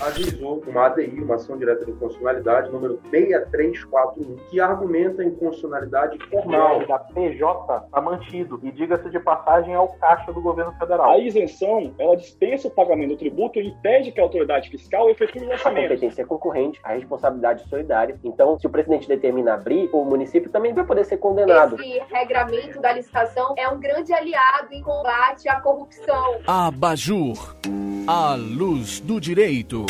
ajuizou uma ADI, uma ação direta de inconstitucionalidade, número 6341, que argumenta a inconstitucionalidade formal. da PJ está mantido e, diga-se de passagem, é o caixa do governo federal. A isenção, ela dispensa o pagamento do tributo e impede que a autoridade fiscal efetue o A competência é concorrente, a responsabilidade solidária. Então, se o presidente determina abrir, o município também vai poder ser condenado. Esse regramento da licitação é um grande aliado em combate à corrupção. Abajur, a luz do direito.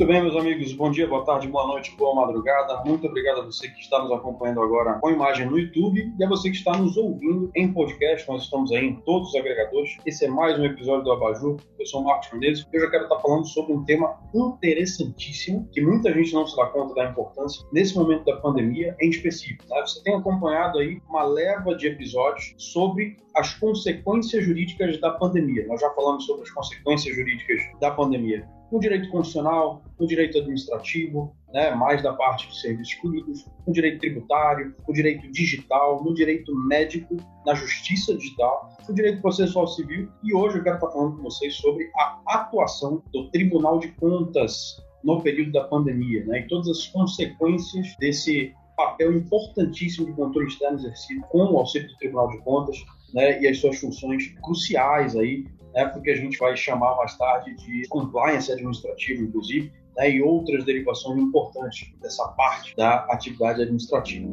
Muito bem, meus amigos. Bom dia, boa tarde, boa noite, boa madrugada. Muito obrigado a você que está nos acompanhando agora com imagem no YouTube e a você que está nos ouvindo em podcast. Nós estamos aí em todos os agregadores. Esse é mais um episódio do Abajur. Eu sou o Marcos Menezes. Eu já quero estar falando sobre um tema interessantíssimo que muita gente não se dá conta da importância nesse momento da pandemia em específico. Tá? Você tem acompanhado aí uma leva de episódios sobre as consequências jurídicas da pandemia. Nós já falamos sobre as consequências jurídicas da pandemia no direito constitucional, no direito administrativo, né, mais da parte de serviços públicos, no direito tributário, no direito digital, no direito médico, na justiça digital, no direito processual civil. E hoje eu quero estar falando com vocês sobre a atuação do Tribunal de Contas no período da pandemia né, e todas as consequências desse papel importantíssimo de controle externo exercido com o auxílio do Tribunal de Contas né, e as suas funções cruciais aí né, porque a gente vai chamar mais tarde de compliance administrativo, inclusive, né, e outras derivações importantes dessa parte da atividade administrativa.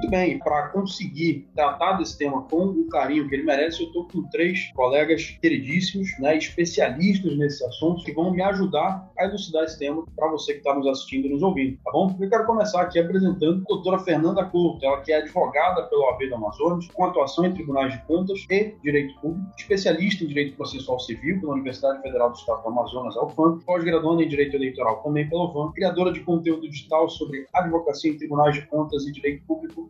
Muito bem, para conseguir tratar desse tema com o carinho que ele merece, eu estou com três colegas queridíssimos, né, especialistas nesse assunto, que vão me ajudar a elucidar esse tema para você que está nos assistindo e nos ouvindo, tá bom? Eu quero começar aqui apresentando a doutora Fernanda Couto, ela que é advogada pelo OAB do Amazonas, com atuação em tribunais de contas e direito público, especialista em direito processual civil pela Universidade Federal do Estado do Amazonas, a UFAM, pós-graduanda em direito eleitoral também pela UFAM, criadora de conteúdo digital sobre advocacia em tribunais de contas e direito público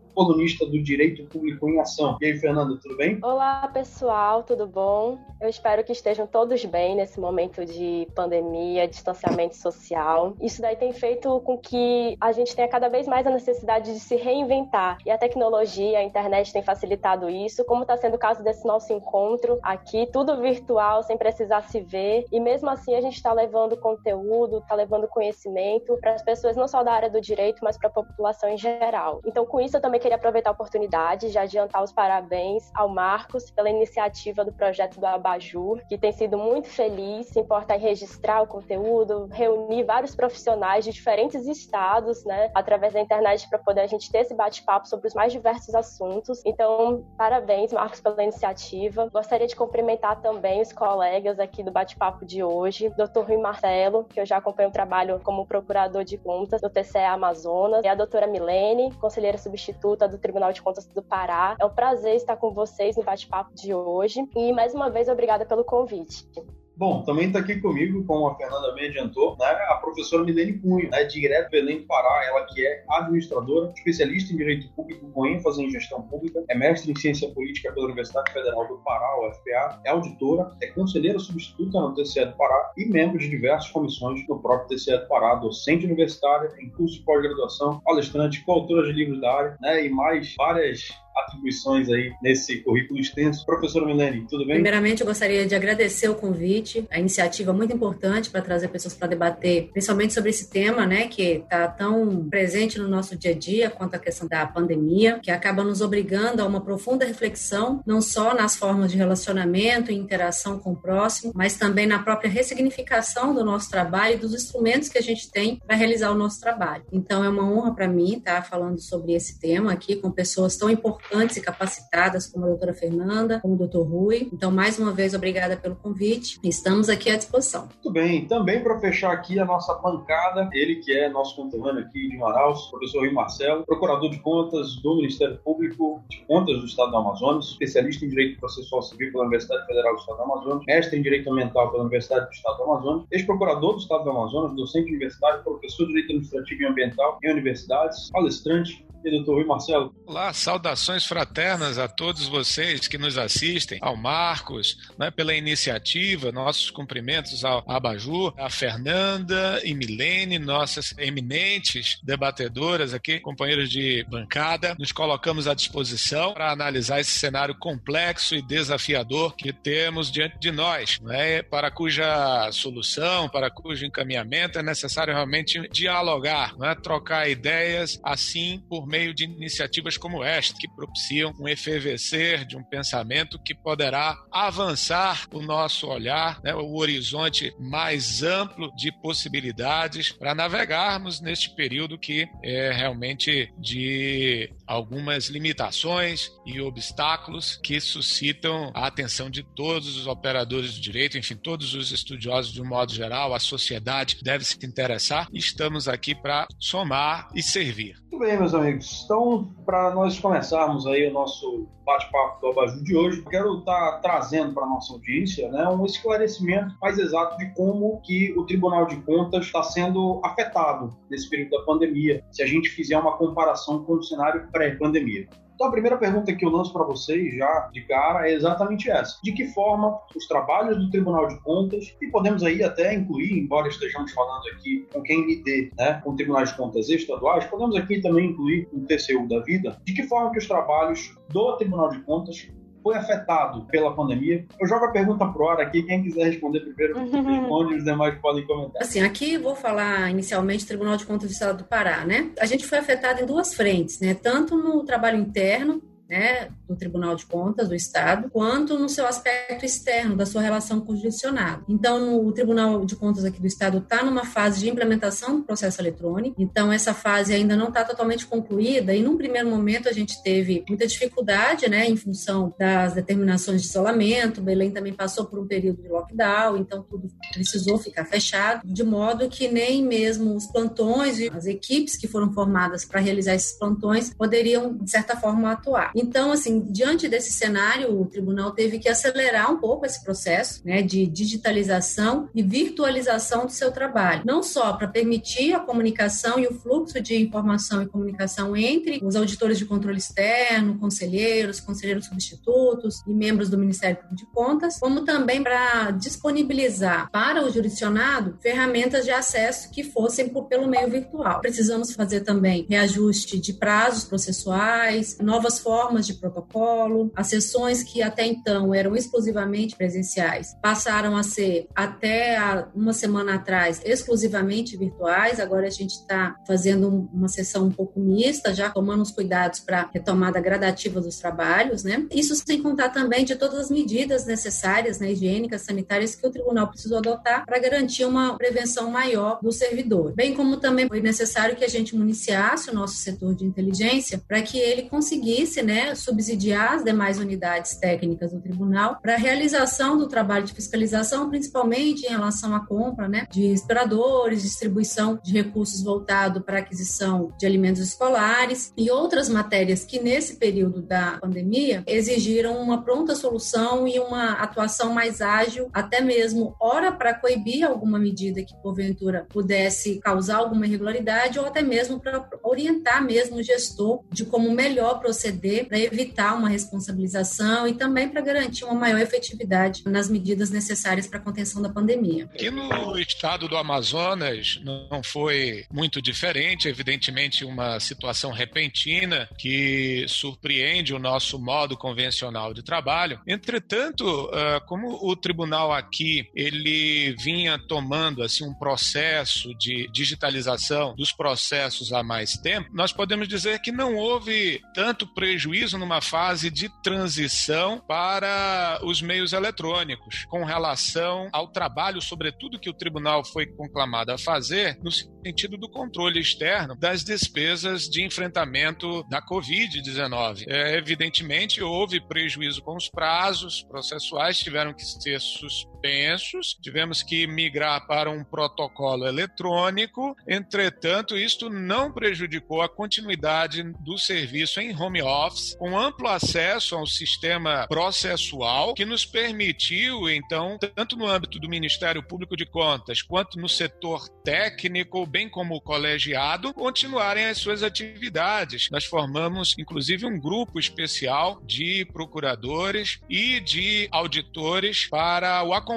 colunista do Direito Público em Ação. E aí, Fernanda, tudo bem? Olá, pessoal, tudo bom? Eu espero que estejam todos bem nesse momento de pandemia, distanciamento social. Isso daí tem feito com que a gente tenha cada vez mais a necessidade de se reinventar. E a tecnologia, a internet tem facilitado isso, como está sendo o caso desse nosso encontro aqui, tudo virtual, sem precisar se ver. E mesmo assim, a gente está levando conteúdo, está levando conhecimento para as pessoas não só da área do direito, mas para a população em geral. Então, com isso, eu também queria aproveitar a oportunidade de adiantar os parabéns ao Marcos pela iniciativa do projeto do Abajur, que tem sido muito feliz, se importa em registrar o conteúdo, reunir vários profissionais de diferentes estados, né, através da internet para poder a gente ter esse bate-papo sobre os mais diversos assuntos. Então, parabéns, Marcos, pela iniciativa. Gostaria de cumprimentar também os colegas aqui do bate-papo de hoje, Dr. Rui Marcelo, que eu já acompanho o trabalho como procurador de contas do TCE Amazonas, e a doutora Milene, conselheira substituta do Tribunal de Contas do Pará. É um prazer estar com vocês no bate-papo de hoje. E mais uma vez, obrigada pelo convite. Bom, também está aqui comigo, como a Fernanda bem adiantou, né, a professora Milene Cunha, né, direto do Belém do Pará, ela que é administradora, especialista em Direito Público com ênfase em Gestão Pública, é mestre em Ciência Política pela Universidade Federal do Pará, UFPA, é auditora, é conselheira substituta no TCE do Pará e membro de diversas comissões no próprio TCE do Pará, docente universitária, em curso de pós-graduação, palestrante, coautora de livros da área, né, e mais várias atribuições aí nesse currículo extenso. Professora Milene, tudo bem? Primeiramente, eu gostaria de agradecer o convite, a iniciativa muito importante para trazer pessoas para debater, principalmente sobre esse tema, né, que está tão presente no nosso dia a dia quanto a questão da pandemia, que acaba nos obrigando a uma profunda reflexão, não só nas formas de relacionamento e interação com o próximo, mas também na própria ressignificação do nosso trabalho e dos instrumentos que a gente tem para realizar o nosso trabalho. Então, é uma honra para mim estar falando sobre esse tema aqui com pessoas tão importantes e capacitadas como a doutora Fernanda, como o doutor Rui. Então, mais uma vez, obrigada pelo convite. Estamos aqui à disposição. Muito bem. Também para fechar aqui a nossa bancada, ele que é nosso conterrâneo aqui de Manaus, professor Rui Marcelo, procurador de contas do Ministério Público de Contas do Estado do Amazonas, especialista em Direito Processual Civil pela Universidade Federal do Estado do Amazonas, mestre em Direito Ambiental pela Universidade do Estado do Amazonas, ex-procurador do Estado do Amazonas, docente universitário, professor de Direito Administrativo e Ambiental em universidades, palestrante, e doutor Rui Marcelo. Olá, saudações saudações fraternas a todos vocês que nos assistem, ao Marcos, né, pela iniciativa, nossos cumprimentos ao Abajur, a Fernanda e Milene, nossas eminentes debatedoras aqui, companheiros de bancada. Nos colocamos à disposição para analisar esse cenário complexo e desafiador que temos diante de nós, né, para cuja solução, para cujo encaminhamento é necessário realmente dialogar, né, trocar ideias, assim por meio de iniciativas como esta, que propiciam um efervescer de um pensamento que poderá avançar o nosso olhar, né, o horizonte mais amplo de possibilidades para navegarmos neste período que é realmente de algumas limitações e obstáculos que suscitam a atenção de todos os operadores do direito, enfim, todos os estudiosos de um modo geral, a sociedade deve se interessar. Estamos aqui para somar e servir. Muito bem, meus amigos. Então, para nós começarmos aí o nosso bate-papo do Abajur de hoje, quero estar tá trazendo para nossa audiência né, um esclarecimento mais exato de como que o Tribunal de Contas está sendo afetado nesse período da pandemia, se a gente fizer uma comparação com o cenário pré-pandemia. Então, a primeira pergunta que eu lanço para vocês já de cara é exatamente essa: de que forma os trabalhos do Tribunal de Contas, e podemos aí até incluir, embora estejamos falando aqui com quem lide né, com tribunais de contas estaduais, podemos aqui também incluir o TCU da vida, de que forma que os trabalhos do Tribunal de Contas foi afetado pela pandemia? Eu jogo a pergunta pro ar aqui, quem quiser responder primeiro, responde, os demais podem comentar. Assim, aqui vou falar inicialmente do Tribunal de Contas do Estado do Pará, né? A gente foi afetado em duas frentes, né? Tanto no trabalho interno, né, do Tribunal de Contas do Estado, quanto no seu aspecto externo da sua relação com o judicionado. Então, o Tribunal de Contas aqui do Estado está numa fase de implementação do processo eletrônico, então essa fase ainda não está totalmente concluída e num primeiro momento a gente teve muita dificuldade, né, em função das determinações de isolamento, Belém também passou por um período de lockdown, então tudo precisou ficar fechado, de modo que nem mesmo os plantões e as equipes que foram formadas para realizar esses plantões poderiam, de certa forma, atuar. Então, assim, diante desse cenário, o tribunal teve que acelerar um pouco esse processo né, de digitalização e virtualização do seu trabalho, não só para permitir a comunicação e o fluxo de informação e comunicação entre os auditores de controle externo, conselheiros, conselheiros substitutos e membros do Ministério Público de Contas, como também para disponibilizar para o jurisdicionado ferramentas de acesso que fossem por, pelo meio virtual. Precisamos fazer também reajuste de prazos processuais, novas formas normas de protocolo, as sessões que até então eram exclusivamente presenciais passaram a ser, até uma semana atrás, exclusivamente virtuais. Agora a gente está fazendo uma sessão um pouco mista, já tomando os cuidados para retomada gradativa dos trabalhos, né? Isso sem contar também de todas as medidas necessárias, né, higiênicas, sanitárias que o tribunal precisou adotar para garantir uma prevenção maior do servidor. Bem como também foi necessário que a gente municiasse o nosso setor de inteligência para que ele conseguisse, né, subsidiar as demais unidades técnicas do tribunal para a realização do trabalho de fiscalização, principalmente em relação à compra né, de respiradores, distribuição de recursos voltado para aquisição de alimentos escolares e outras matérias que, nesse período da pandemia, exigiram uma pronta solução e uma atuação mais ágil, até mesmo, ora para coibir alguma medida que, porventura, pudesse causar alguma irregularidade, ou até mesmo para orientar mesmo o gestor de como melhor proceder para evitar uma responsabilização e também para garantir uma maior efetividade nas medidas necessárias para a contenção da pandemia. Aqui no estado do Amazonas não foi muito diferente, evidentemente uma situação repentina que surpreende o nosso modo convencional de trabalho. Entretanto, ah, como o tribunal aqui ele vinha tomando assim um processo de digitalização dos processos há mais tempo, nós podemos dizer que não houve tanto prejuízo numa fase de transição para os meios eletrônicos, com relação ao trabalho, sobretudo que o tribunal foi conclamado a fazer, no sentido do controle externo das despesas de enfrentamento da Covid-19. É, evidentemente, houve prejuízo com os prazos processuais, tiveram que ser suspensos suspensos, tivemos que migrar para um protocolo eletrônico. Entretanto, isto não prejudicou a continuidade do serviço em home office, com amplo acesso ao sistema processual, que nos permitiu, então, tanto no âmbito do Ministério Público de Contas, quanto no setor técnico, bem como o colegiado, continuarem as suas atividades. Nós formamos, inclusive, um grupo especial de procuradores e de auditores para o acompanhamento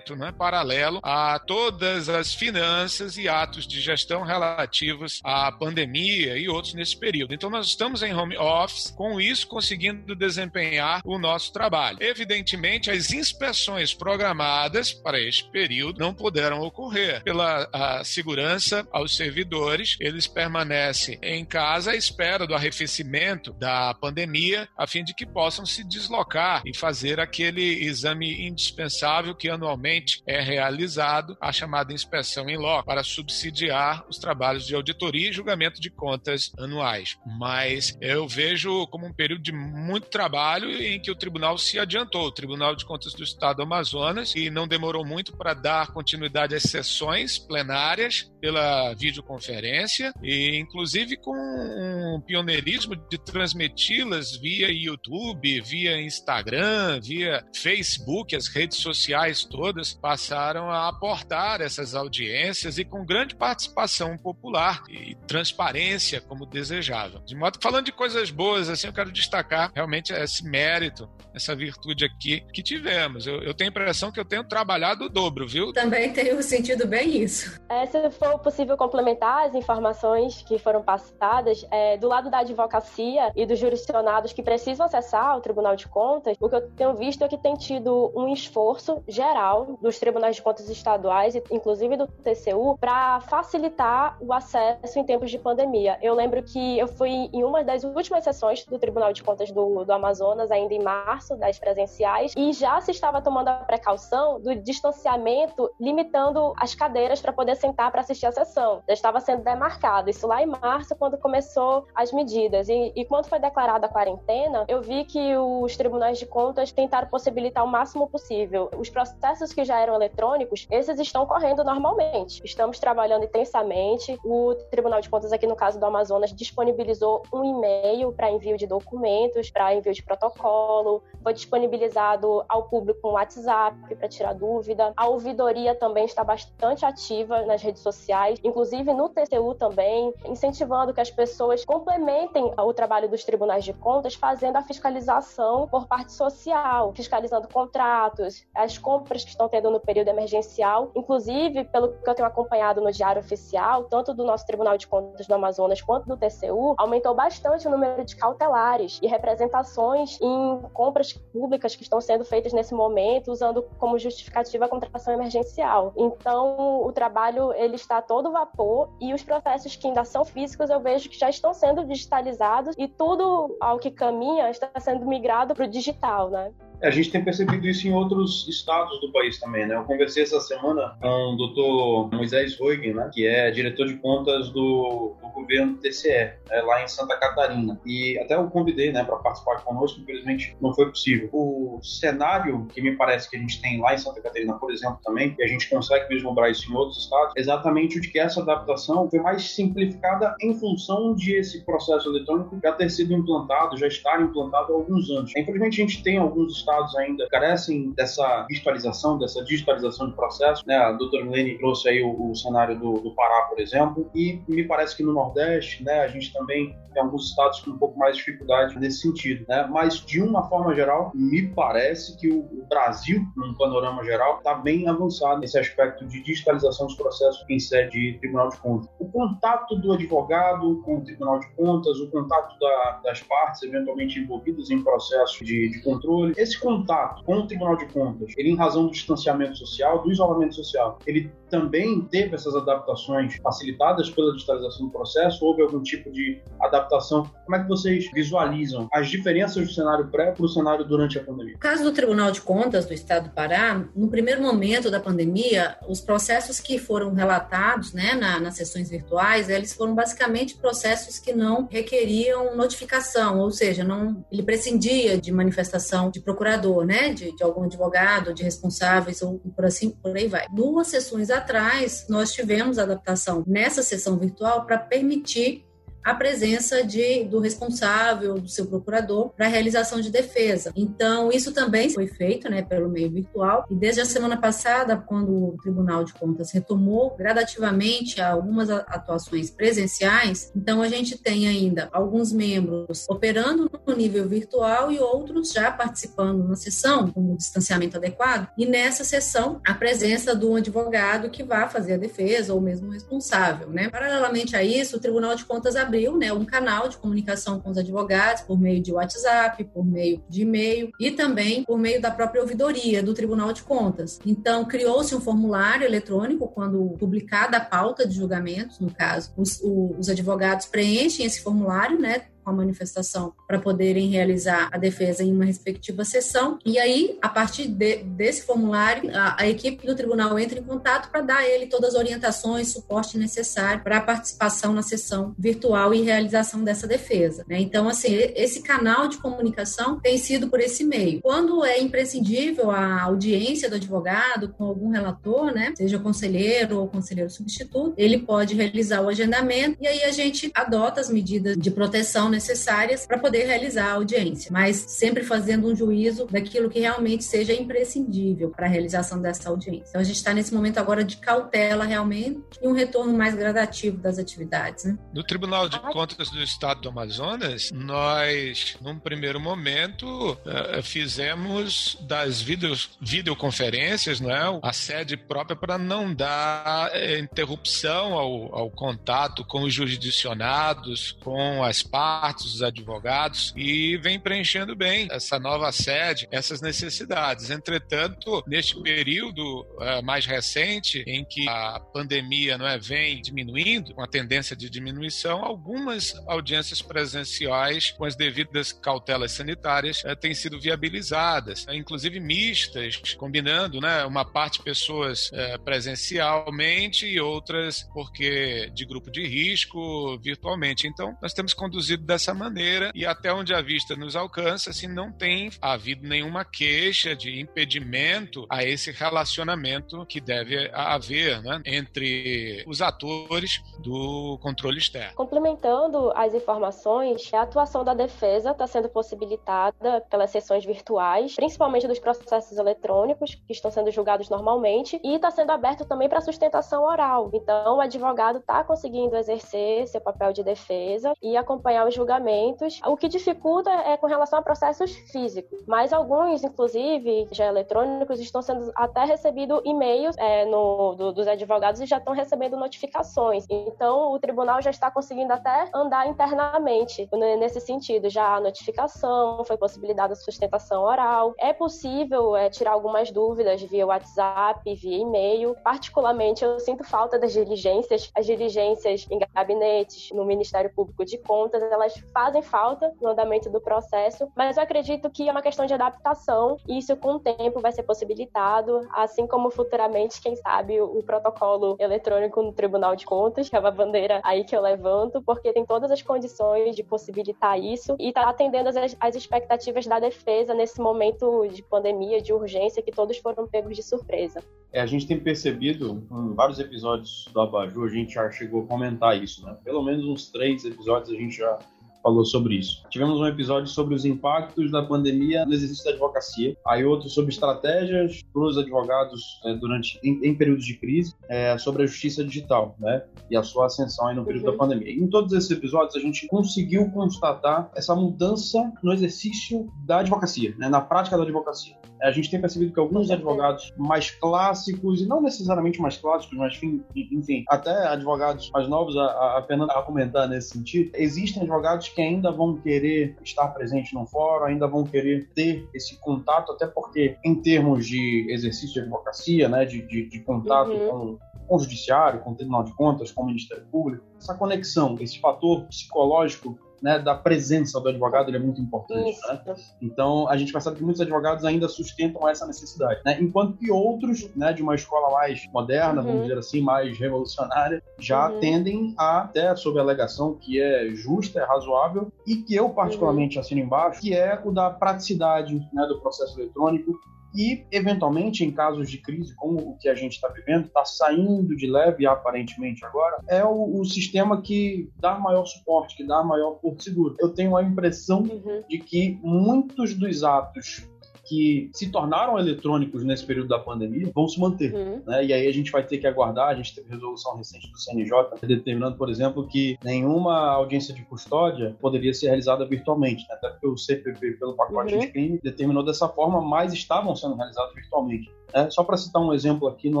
né, paralelo a todas as finanças e atos de gestão relativos à pandemia e outros nesse período. Então, nós estamos em home office, com isso, conseguindo desempenhar o nosso trabalho. Evidentemente, as inspeções programadas para este período não puderam ocorrer pela segurança aos servidores. Eles permanecem em casa à espera do arrefecimento da pandemia, a fim de que possam se deslocar e fazer aquele exame indispensável que anualmente é realizado, a chamada inspeção em loco, para subsidiar os trabalhos de auditoria e julgamento de contas anuais. Mas eu vejo como um período de muito trabalho em que o tribunal se adiantou, o Tribunal de Contas do Estado do Amazonas, e não demorou muito para dar continuidade às sessões plenárias pela videoconferência e inclusive com um pioneirismo de transmiti-las via YouTube, via Instagram, via Facebook, as redes sociais todas passaram a aportar essas audiências e com grande participação popular e transparência como desejável. De modo que falando de coisas boas, assim, eu quero destacar realmente esse mérito, essa virtude aqui que tivemos. Eu, eu tenho a impressão que eu tenho trabalhado o dobro, viu? Também tenho sentido bem isso. É, se for possível complementar as informações que foram passadas, é, do lado da advocacia e dos jurisdicionados que precisam acessar o Tribunal de Contas, o que eu tenho visto é que tem tido um esforço geral dos tribunais de contas estaduais, inclusive do TCU, para facilitar o acesso em tempos de pandemia. Eu lembro que eu fui em uma das últimas sessões do Tribunal de Contas do, do Amazonas, ainda em março, das presenciais, e já se estava tomando a precaução do distanciamento, limitando as cadeiras para poder sentar para assistir a sessão. Já estava sendo demarcado. Isso lá em março, quando começou as medidas. E, e quando foi declarada a quarentena, eu vi que os tribunais de contas tentaram possibilitar o máximo possível. Os processos que já eram eletrônicos, esses estão correndo normalmente. Estamos trabalhando intensamente. O Tribunal de Contas, aqui no caso do Amazonas, disponibilizou um e-mail para envio de documentos, para envio de protocolo. Foi disponibilizado ao público um WhatsApp para tirar dúvida. A ouvidoria também está bastante ativa nas redes sociais, inclusive no TCU também, incentivando que as pessoas complementem o trabalho dos tribunais de contas, fazendo a fiscalização por parte social, fiscalizando contratos, as compras que estão tendo no período emergencial. Inclusive, pelo que eu tenho acompanhado no Diário Oficial, tanto do nosso Tribunal de Contas do Amazonas quanto do TCU, aumentou bastante o número de cautelares e representações em compras públicas que estão sendo feitas nesse momento, usando como justificativa a contratação emergencial. Então, o trabalho ele está todo vapor e os processos que ainda são físicos eu vejo que já estão sendo digitalizados e tudo ao que caminha está sendo migrado para o digital, né? A gente tem percebido isso em outros estados do país também, né? Eu conversei essa semana com o doutor Moisés Roig, né? Que é diretor de contas do, do governo do TCE, né? lá em Santa Catarina. E até eu convidei, né, para participar conosco, infelizmente não foi possível. O cenário que me parece que a gente tem lá em Santa Catarina, por exemplo, também, e a gente consegue vislumbrar isso em outros estados, é exatamente o de que essa adaptação foi mais simplificada em função de esse processo eletrônico já ter sido implantado, já estar implantado há alguns anos. Infelizmente, a gente tem alguns estados ainda carecem dessa digitalização, dessa digitalização de processo. Né? A doutora Milene trouxe aí o, o cenário do, do, Pará, por exemplo, e me parece que no Nordeste, né, a gente também tem alguns estados com um pouco mais de dificuldade nesse sentido. Né? Mas, de uma forma geral, me parece que o, o Brasil, num panorama geral, está bem avançado nesse aspecto de digitalização dos processos em sede de Tribunal de Contas. O contato do advogado com o Tribunal de Contas, o contato da, das partes eventualmente envolvidas em processo de, de controle, esse contato com o Tribunal de Contas, ele em razão do distanciamento social, do isolamento social, ele também teve essas adaptações facilitadas pela digitalização do processo? Houve algum tipo de adaptação? Como é que vocês visualizam as diferenças do cenário pré para o cenário durante a pandemia? No caso do Tribunal de Contas do Estado do Pará, no primeiro momento da pandemia, os processos que foram relatados né, na, nas sessões virtuais, eles foram basicamente processos que não requeriam notificação, ou seja, não, ele prescindia de manifestação de procurador, né, de, de algum advogado, de responsáveis ou por assim por aí vai. Duas sessões atrás nós tivemos adaptação nessa sessão virtual para permitir a presença de, do responsável, do seu procurador, para a realização de defesa. Então, isso também foi feito né, pelo meio virtual, e desde a semana passada, quando o Tribunal de Contas retomou gradativamente algumas atuações presenciais, então a gente tem ainda alguns membros operando no nível virtual e outros já participando na sessão, com o distanciamento adequado, e nessa sessão, a presença do advogado que vai fazer a defesa, ou mesmo responsável. Né? Paralelamente a isso, o Tribunal de Contas abriu abriu né, um canal de comunicação com os advogados por meio de WhatsApp, por meio de e-mail e também por meio da própria ouvidoria do Tribunal de Contas. Então, criou-se um formulário eletrônico quando publicada a pauta de julgamentos, no caso, os, os advogados preenchem esse formulário, né, com a manifestação para poderem realizar a defesa em uma respectiva sessão. E aí, a partir de, desse formulário, a, a, equipe do tribunal entra em contato para dar a ele todas as orientações, suporte necessário para a participação na sessão virtual e realização dessa defesa. Né? Então, assim, esse canal de comunicação tem sido por esse meio. Quando é imprescindível a audiência do advogado com algum relator, né, seja conselheiro ou conselheiro substituto, ele pode realizar o agendamento e aí a gente adota as medidas de proteção necessárias para poder realizar a audiência, mas sempre fazendo um juízo daquilo que realmente seja imprescindível para a realização dessa audiência. Então a gente está nesse momento agora de cautela realmente e um retorno mais gradativo das atividades. Né? No Tribunal de Contas do Estado do Amazonas, nós, num primeiro momento, eh, fizemos das videos, videoconferências né, a sede própria para não dar eh, interrupção ao, ao contato com os jurisdicionados, com as partes partes, os advogados, e vem preenchendo bem essa nova sede, essas necessidades. Entretanto, neste período uh, mais recente, em que a pandemia não é, vem diminuindo, com a tendência de diminuição, algumas audiências presenciais, com as devidas cautelas sanitárias, uh, têm sido viabilizadas, uh, inclusive mistas, combinando né, uma parte pessoas presencialmente e outras porque de grupo de risco virtualmente. Então, nós temos conduzido dessa maneira e até onde a vista nos alcança, assim, não tem havido nenhuma queixa de impedimento a esse relacionamento que deve haver né, entre os atores do controle externo. Complementando as informações, a atuação da defesa está sendo possibilitada pelas sessões virtuais, principalmente dos processos eletrônicos que estão sendo julgados normalmente, e está sendo aberto também para sustentação oral. Então, o advogado está conseguindo exercer seu papel de defesa e acompanhar os julgamentos. O que dificulta é com relação a processos físicos, mas alguns, inclusive, já eletrônicos, estão sendo até recebido e-mails é, no, do, dos advogados e já estão recebendo notificações. Então, o tribunal já está conseguindo até andar internamente nesse sentido. Já há notificação, foi possibilidade a sustentação oral. É possível é, tirar algumas dúvidas via WhatsApp, via e-mail. Particularmente, eu sinto falta das diligências. As diligências em gabinetes, no Ministério Público de Contas, elas elas fazem falta no andamento do processo, mas eu acredito que é uma questão de adaptação e isso com o tempo vai ser possibilitado, assim como futuramente, quem sabe, o, protocolo eletrônico no Tribunal de Contas, que é uma bandeira aí que eu levanto, porque tem todas as condições de possibilitar isso e está atendendo as, as expectativas da defesa nesse momento de pandemia, de urgência, que todos foram pegos de surpresa. É, a gente tem percebido, em vários episódios do Abajur, a gente já chegou a comentar isso, né? Pelo menos uns três episódios a gente já falou sobre isso. Tivemos um episódio sobre os impactos da pandemia no exercício da advocacia, aí outro sobre estratégias para os advogados é, durante em, em, períodos de crise, é, sobre a justiça digital, né, e a sua ascensão aí no período uhum. da pandemia. Em todos esses episódios a gente conseguiu constatar essa mudança no exercício da advocacia, né, na prática da advocacia. A gente tem percebido que alguns advogados mais clássicos, e não necessariamente mais clássicos, mas enfim, até advogados mais novos, a, a Fernanda a comentar nesse sentido, existem advogados que ainda vão querer estar presentes no fórum, ainda vão querer ter esse contato, até porque, em termos de exercício de advocacia, né, de, de, de contato uhum. com, com o judiciário, com o Tribunal de Contas, com o Ministério Público, essa conexão, esse fator psicológico né, da presença do advogado ele é muito importante. Né? Então, a gente percebe que muitos advogados ainda sustentam essa necessidade, né? enquanto que outros, né, de uma escola mais moderna, uhum. vamos dizer assim, mais revolucionária, já uhum. tendem a, até sob a alegação que é justa, é razoável, e que eu particularmente uhum. assino embaixo, que é o da praticidade né, do processo eletrônico, e, eventualmente, em casos de crise, como o que a gente está vivendo, está saindo de leve aparentemente agora, é o, o, sistema que dá maior suporte, que dá maior porto seguro. Eu tenho a impressão uhum. de que muitos dos atos que se tornaram eletrônicos nesse período da pandemia vão se manter. Uhum. Né? E aí a gente vai ter que aguardar. A gente teve resolução recente do CNJ determinando, por exemplo, que nenhuma audiência de custódia poderia ser realizada virtualmente. Né? Até porque o CPP, pelo pacote uhum. de crime, determinou dessa forma, mas estavam sendo realizados virtualmente. Né? Só para citar um exemplo aqui no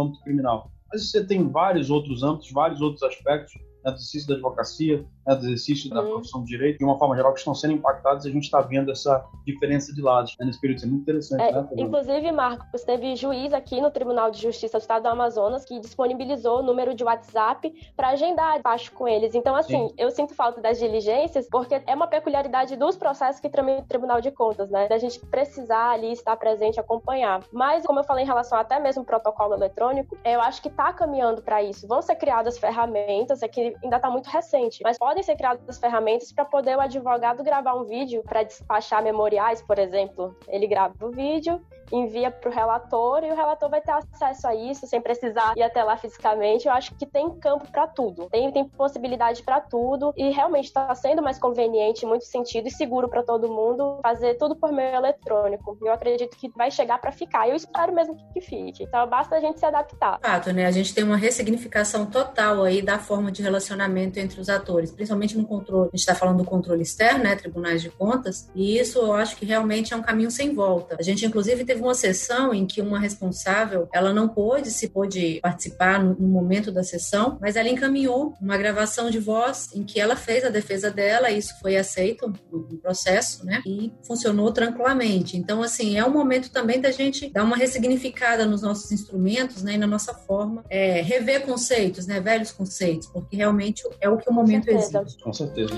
âmbito criminal. Mas você tem vários outros âmbitos, vários outros aspectos né, do exercício da advocacia, né, do exercício da uhum. profissão de direito, de uma forma geral, que estão sendo impactados e a gente está vendo essa diferença de lados né, nesse período. Isso é muito interessante. É, né, inclusive, Marcos, teve juiz aqui no Tribunal de Justiça do Estado do Amazonas que disponibilizou o número de WhatsApp para agendar baixo com eles. Então, assim, Sim. eu sinto falta das diligências, porque é uma peculiaridade dos processos que tramitam o Tribunal de Contas, né? Da gente precisar ali estar presente, acompanhar. Mas, como eu falei em relação até mesmo ao protocolo eletrônico, eu acho que está caminhando para isso. Vão ser criadas ferramentas, é que ainda está muito recente, mas podem ser criadas ferramentas para poder o advogado gravar um vídeo para despachar memoriais, por exemplo. Ele grava o vídeo, envia para o relator e o relator vai ter acesso a isso sem precisar ir até lá fisicamente. Eu acho que tem campo para tudo, tem, tem possibilidade para tudo e realmente está sendo mais conveniente muito sentido e seguro para todo mundo fazer tudo por meio eletrônico. Eu acredito que vai chegar para ficar. Eu espero mesmo que fique. Então basta a gente se adaptar. Fato, né? A gente tem uma ressignificação total aí da forma de relacionamento entre os atores, principalmente no controle. A gente está falando do controle externo, né? Tribunais de contas. E isso eu acho que realmente é um caminho sem volta. A gente inclusive teve uma sessão em que uma responsável, ela não pôde se pôde participar no, no momento da sessão, mas ela encaminhou uma gravação de voz em que ela fez a defesa dela, e isso foi aceito no, no processo, né? E funcionou tranquilamente. Então, assim, é um momento também da gente dar uma ressignificada nos nossos instrumentos, né? E na nossa forma, é, rever conceitos, né? Velhos conceitos, porque realmente é o que o momento exige. Com certeza.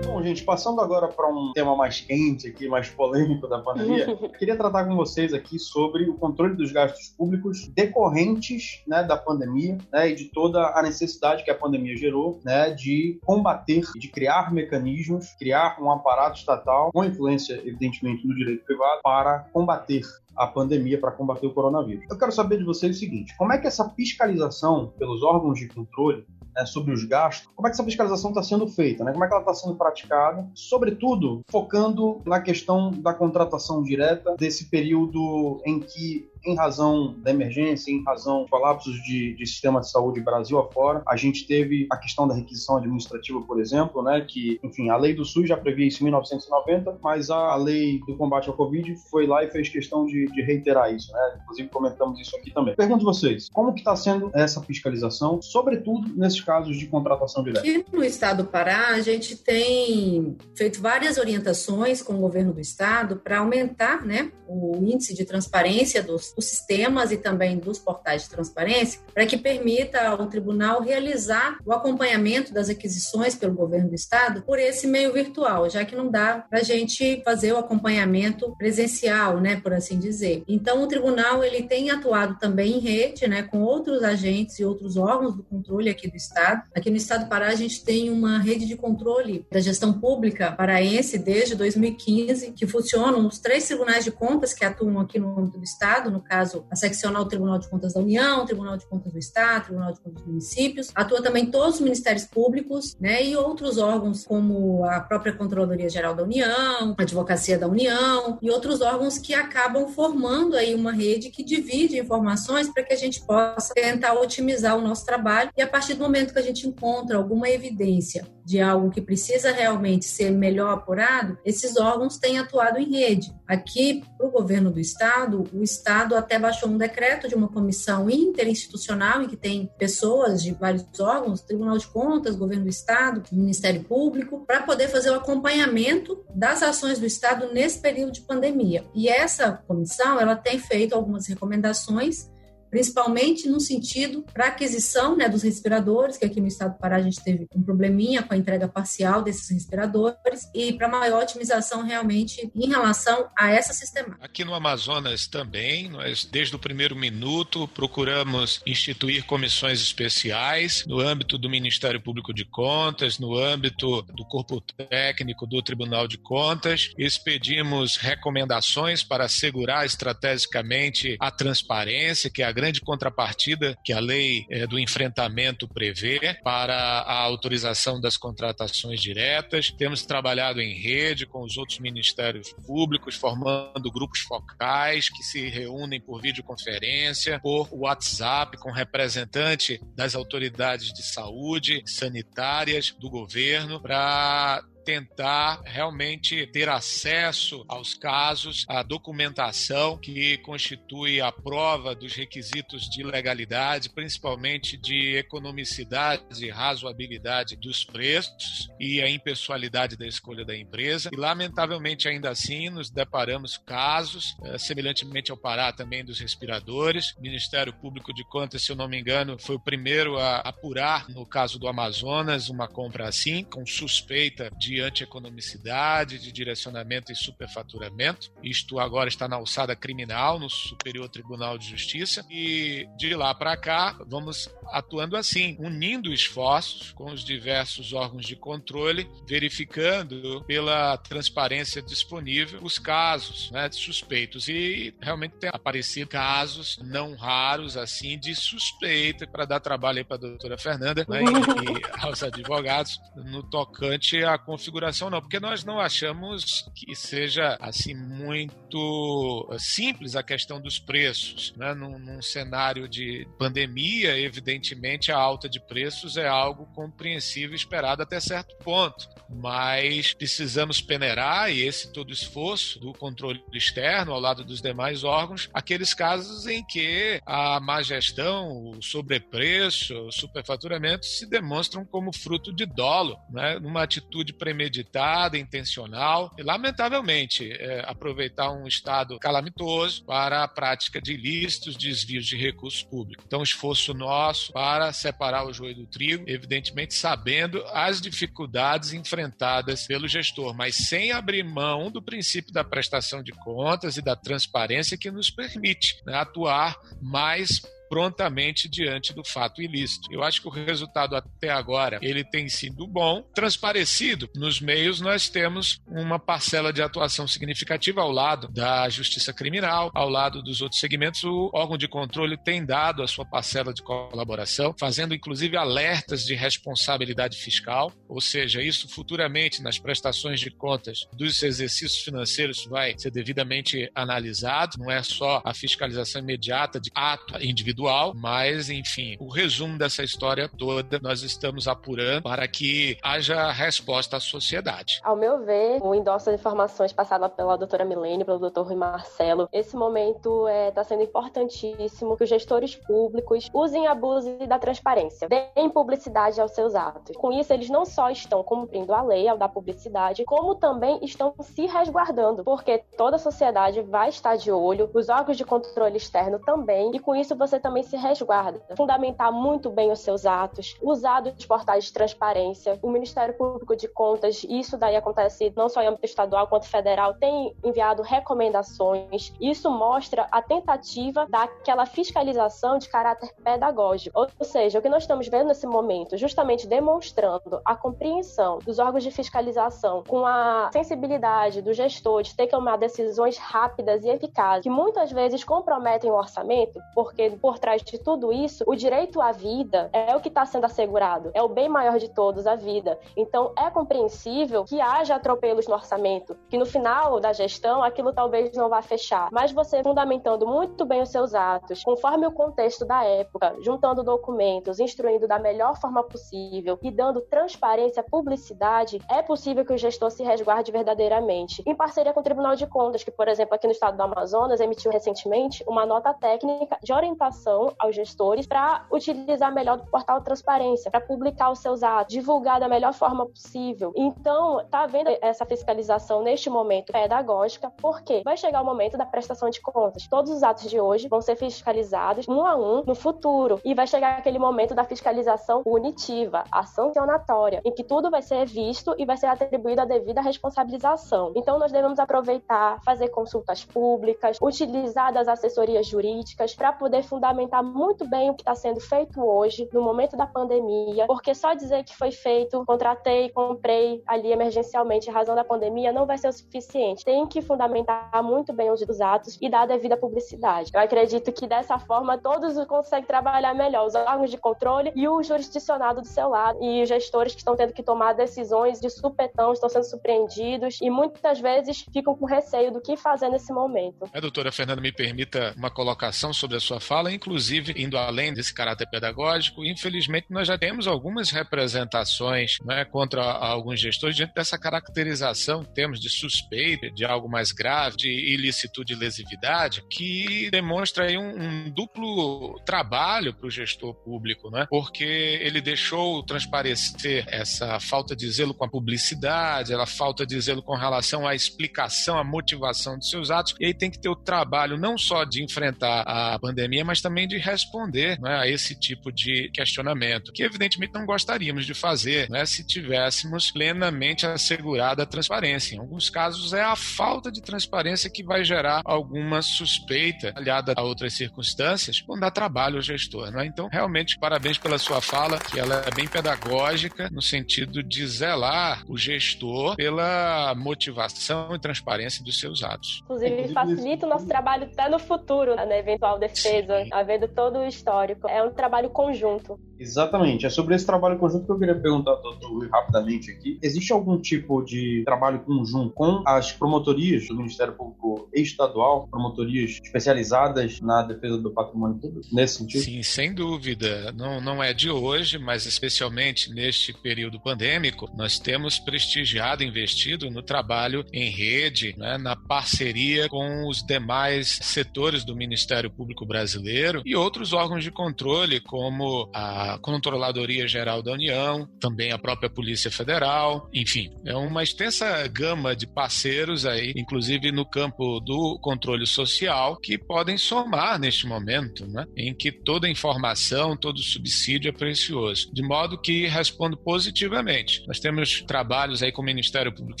Bom, gente, passando agora para um tema mais quente aqui, mais polêmico da pandemia, queria tratar com vocês aqui sobre o controle dos gastos públicos decorrentes né, da pandemia né, e de toda a necessidade que a pandemia gerou né, de combater, de criar mecanismos, criar um aparato estatal com influência, evidentemente, no direito privado para combater a pandemia para combater o coronavírus. Eu quero saber de vocês o seguinte: como é que essa fiscalização pelos órgãos de controle né, sobre os gastos, como é que essa fiscalização está sendo feita, né? como é que ela está sendo praticada, sobretudo focando na questão da contratação direta, desse período em que em razão da emergência, em razão de colapsos de, de sistema de saúde Brasil afora. A gente teve a questão da requisição administrativa, por exemplo, né, que, enfim, a lei do SUS já previa isso em 1990, mas a lei do combate ao Covid foi lá e fez questão de, de reiterar isso, né? Inclusive comentamos isso aqui também. Pergunto vocês, como que está sendo essa fiscalização, sobretudo nesses casos de contratação direta? Aqui no estado do Pará, a gente tem feito várias orientações com o governo do estado para aumentar, né, o índice de transparência dos dos sistemas e também dos portais de transparência, para que permita ao tribunal realizar o acompanhamento das aquisições pelo governo do estado por esse meio virtual, já que não dá para a gente fazer o acompanhamento presencial, né, por assim dizer. Então, o tribunal ele tem atuado também em rede, né, com outros agentes e outros órgãos do controle aqui do estado. Aqui no estado do Pará a gente tem uma rede de controle da gestão pública paraense desde 2015 que funcionam os três tribunais de contas que atuam aqui no âmbito do estado, no caso, a seccional Tribunal de Contas da União, Tribunal de Contas do Estado, Tribunal de Contas dos Municípios. Atua também todos os ministérios públicos, né, e outros órgãos como a própria Controladoria Geral da União, a Advocacia da União e outros órgãos que acabam formando aí uma rede que divide informações para que a gente possa tentar otimizar o nosso trabalho e a partir do momento que a gente encontra alguma evidência de algo que precisa realmente ser melhor apurado, esses órgãos têm atuado em rede. Aqui, para o governo do estado, o estado até baixou um decreto de uma comissão interinstitucional em que tem pessoas de vários órgãos, Tribunal de Contas, governo do estado, Ministério Público, para poder fazer o acompanhamento das ações do estado nesse período de pandemia. E essa comissão, ela tem feito algumas recomendações principalmente no sentido para aquisição né, dos respiradores, que aqui no estado do Pará a gente teve um probleminha com a entrega parcial desses respiradores, e para maior otimização realmente em relação a essa sistemática. Aqui no Amazonas também, nós desde o primeiro minuto procuramos instituir comissões especiais no âmbito do Ministério Público de Contas, no âmbito do corpo técnico do Tribunal de Contas, expedimos recomendações para assegurar estrategicamente a transparência, que é a grande contrapartida que a lei é, do enfrentamento prevê para a autorização das contratações diretas. Temos trabalhado em rede com os outros ministérios públicos, formando grupos focais que se reúnem por videoconferência, por WhatsApp, com representante das autoridades de saúde, sanitárias, do governo, para tentar realmente ter acesso aos casos, à documentação que constitui a prova dos requisitos de legalidade, principalmente de economicidade e razoabilidade dos preços e a impessoalidade da escolha da empresa. E, lamentavelmente, ainda assim, nos deparamos casos, eh, semelhantemente ao Pará também dos respiradores. O Ministério Público de Contas, se eu não me engano, foi o primeiro a apurar, no caso do Amazonas, uma compra assim, com suspeita de de antieconomicidade, de direcionamento e superfaturamento. Isto agora está na alçada criminal no Superior Tribunal de Justiça. E de lá para cá, vamos atuando assim, unindo esforços com os diversos órgãos de controle, verificando pela transparência disponível os casos né, de suspeitos. E realmente tem aparecido casos não raros assim de suspeita para dar trabalho para a doutora Fernanda né, e aos advogados no tocante à configuração configuração, não, porque nós não achamos que seja assim muito simples a questão dos preços. Né? Num, num cenário de pandemia, evidentemente, a alta de preços é algo compreensível e esperado até certo ponto. Mas precisamos peneirar, e esse todo esforço do controle externo ao lado dos demais órgãos, aqueles casos em que a má gestão, o sobrepreço, o superfaturamento se demonstram como fruto de dolo, né? numa atitude premeditada premeditada, intencional e, lamentavelmente, é, aproveitar um estado calamitoso para a prática de ilícitos, desvios de recursos públicos. Então, esforço nosso para separar o joio do trigo, evidentemente sabendo as dificuldades enfrentadas pelo gestor, mas sem abrir mão do princípio da prestação de contas e da transparência que nos permite né, atuar mais prontamente diante do fato ilícito. Eu acho que o resultado até agora ele tem sido bom, transparecido. Nos meios nós temos uma parcela de atuação significativa ao lado da justiça criminal, ao lado dos outros segmentos. O órgão de controle tem dado a sua parcela de colaboração, fazendo inclusive alertas de responsabilidade fiscal, ou seja, isso futuramente nas prestações de contas dos exercícios financeiros vai ser devidamente analisado. Não é só a fiscalização imediata de ato individual individual, mas enfim, o resumo dessa história toda nós estamos apurando para que haja resposta à sociedade. Ao meu ver, o endosso de informações passada pela doutora Milene, pelo doutor Rui Marcelo, esse momento está é, tá sendo importantíssimo que os gestores públicos usem a base da transparência, deem publicidade aos seus atos. Com isso, eles não só estão cumprindo a lei ao dar publicidade, como também estão se resguardando, porque toda a sociedade vai estar de olho, os órgãos de controle externo também, e com isso você também se resguarda. Fundamentar muito bem os seus atos, usar dos portais de transparência. O Ministério Público de Contas, isso daí acontece não só em âmbito estadual quanto federal, tem enviado recomendações. Isso mostra a tentativa daquela fiscalização de caráter pedagógico. Ou seja, o que nós estamos vendo nesse momento, justamente demonstrando a compreensão dos órgãos de fiscalização com a sensibilidade do gestor de ter que tomar decisões rápidas e eficazes, que muitas vezes comprometem o orçamento, porque por por trás de tudo isso, o direito à vida é o que está sendo assegurado, é o bem maior de todos, a vida. Então é compreensível que haja atropelos no orçamento, que no final da gestão aquilo talvez não vá fechar. Mas você fundamentando muito bem os seus atos, conforme o contexto da época, juntando documentos, instruindo da melhor forma possível e dando transparência, publicidade, é possível que o gestor se resguarde verdadeiramente. Em parceria com o Tribunal de Contas, que, por exemplo, aqui no estado do Amazonas emitiu recentemente uma nota técnica de orientação orientação aos gestores para utilizar melhor do portal transparência, para publicar os seus atos, divulgar da melhor forma possível. Então, está havendo essa fiscalização neste momento pedagógica, porque vai chegar o momento da prestação de contas. Todos os atos de hoje vão ser fiscalizados um a um no futuro e vai chegar aquele momento da fiscalização punitiva, a sancionatória, em que tudo vai ser visto e vai ser atribuído a devida responsabilização. Então, nós devemos aproveitar, fazer consultas públicas, utilizar das assessorias jurídicas para poder fundamentar muito bem o que está sendo feito hoje, no momento da pandemia, porque só dizer que foi feito, contratei, comprei ali emergencialmente em razão da pandemia não vai ser o suficiente. Tem que fundamentar muito bem os atos e dar a devida publicidade. Eu acredito que dessa forma todos conseguem trabalhar melhor, os órgãos de controle e o jurisdicionado do seu lado, e os gestores que estão tendo que tomar decisões de supetão, estão sendo surpreendidos e muitas vezes ficam com receio do que fazer nesse momento. A doutora Fernanda me permita uma colocação sobre a sua fala, inclusive indo além desse caráter pedagógico, infelizmente nós já temos algumas representações né, contra alguns gestores diante dessa caracterização temos de suspeita de algo mais grave, de ilicitude e lesividade, que demonstra aí um, um duplo trabalho para o gestor público, né? porque ele deixou transparecer essa falta de zelo com a publicidade, a falta de zelo com relação à explicação, à motivação de seus atos, e aí tem que ter o trabalho não só de enfrentar a pandemia, mas também de responder né, a esse tipo de questionamento, que evidentemente não gostaríamos de fazer né, se tivéssemos plenamente assegurada a transparência. Em alguns casos é a falta de transparência que vai gerar alguma suspeita, aliada a outras circunstâncias, vão dar trabalho ao gestor. Né? Então, realmente, parabéns pela sua fala, que ela é bem pedagógica no sentido de zelar o gestor pela motivação e transparência dos seus atos. Inclusive, facilita o nosso trabalho até no futuro, né, na eventual defesa, Sim. Havendo todo o histórico. É um trabalho conjunto. Exatamente. É sobre esse trabalho conjunto que eu queria perguntar, doutor, rapidamente aqui. Existe algum tipo de trabalho conjunto com as promotorias do Ministério Público Estadual, promotorias especializadas na defesa do patrimônio público, nesse sentido? Sim, sem dúvida. Não, não é de hoje, mas especialmente neste período pandêmico, nós temos prestigiado investido no trabalho em rede, né, na parceria com os demais setores do Ministério Público Brasileiro e outros órgãos de controle, como a Controladoria Geral da União, também a própria Polícia Federal, enfim, é uma extensa gama de parceiros aí, inclusive no campo do controle social, que podem somar neste momento, né, em que toda informação, todo subsídio é precioso. De modo que respondo positivamente. Nós temos trabalhos aí com o Ministério Público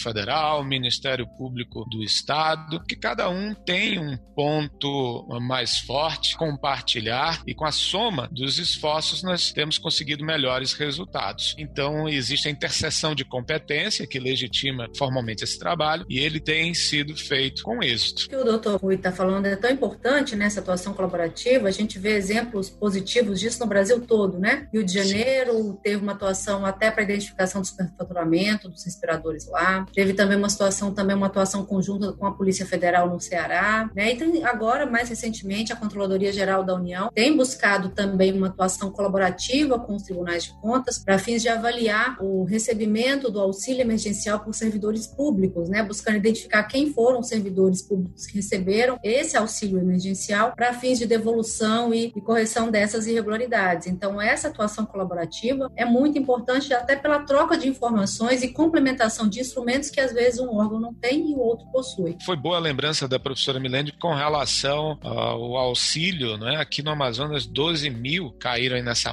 Federal, Ministério Público do Estado, que cada um tem um ponto mais forte, compartilhar, e com a soma dos esforços nós temos conseguido melhores resultados. Então, existe a interseção de competência que legitima formalmente esse trabalho e ele tem sido feito com êxito. O que o doutor Rui está falando é tão importante nessa atuação colaborativa, a gente vê exemplos positivos disso no Brasil todo, né? Rio de Janeiro Sim. teve uma atuação até para identificação do superfaturamento dos respiradores lá, teve também uma situação, também uma atuação conjunta com a Polícia Federal no Ceará, né? E tem, agora, mais recentemente, a Controladoria Geral da União tem buscado também uma atuação colaborativa com os tribunais de contas para fins de avaliar o recebimento do auxílio emergencial por servidores públicos, né? Buscando identificar quem foram os servidores públicos que receberam esse auxílio emergencial para fins de devolução e, e correção dessas irregularidades. Então, essa atuação colaborativa é muito importante até pela troca de informações e complementação de instrumentos que às vezes um órgão não tem e o outro possui. Foi boa a lembrança da professora Milene com relação ao auxílio, né? Aqui no Amazonas, 12 mil caíram nessa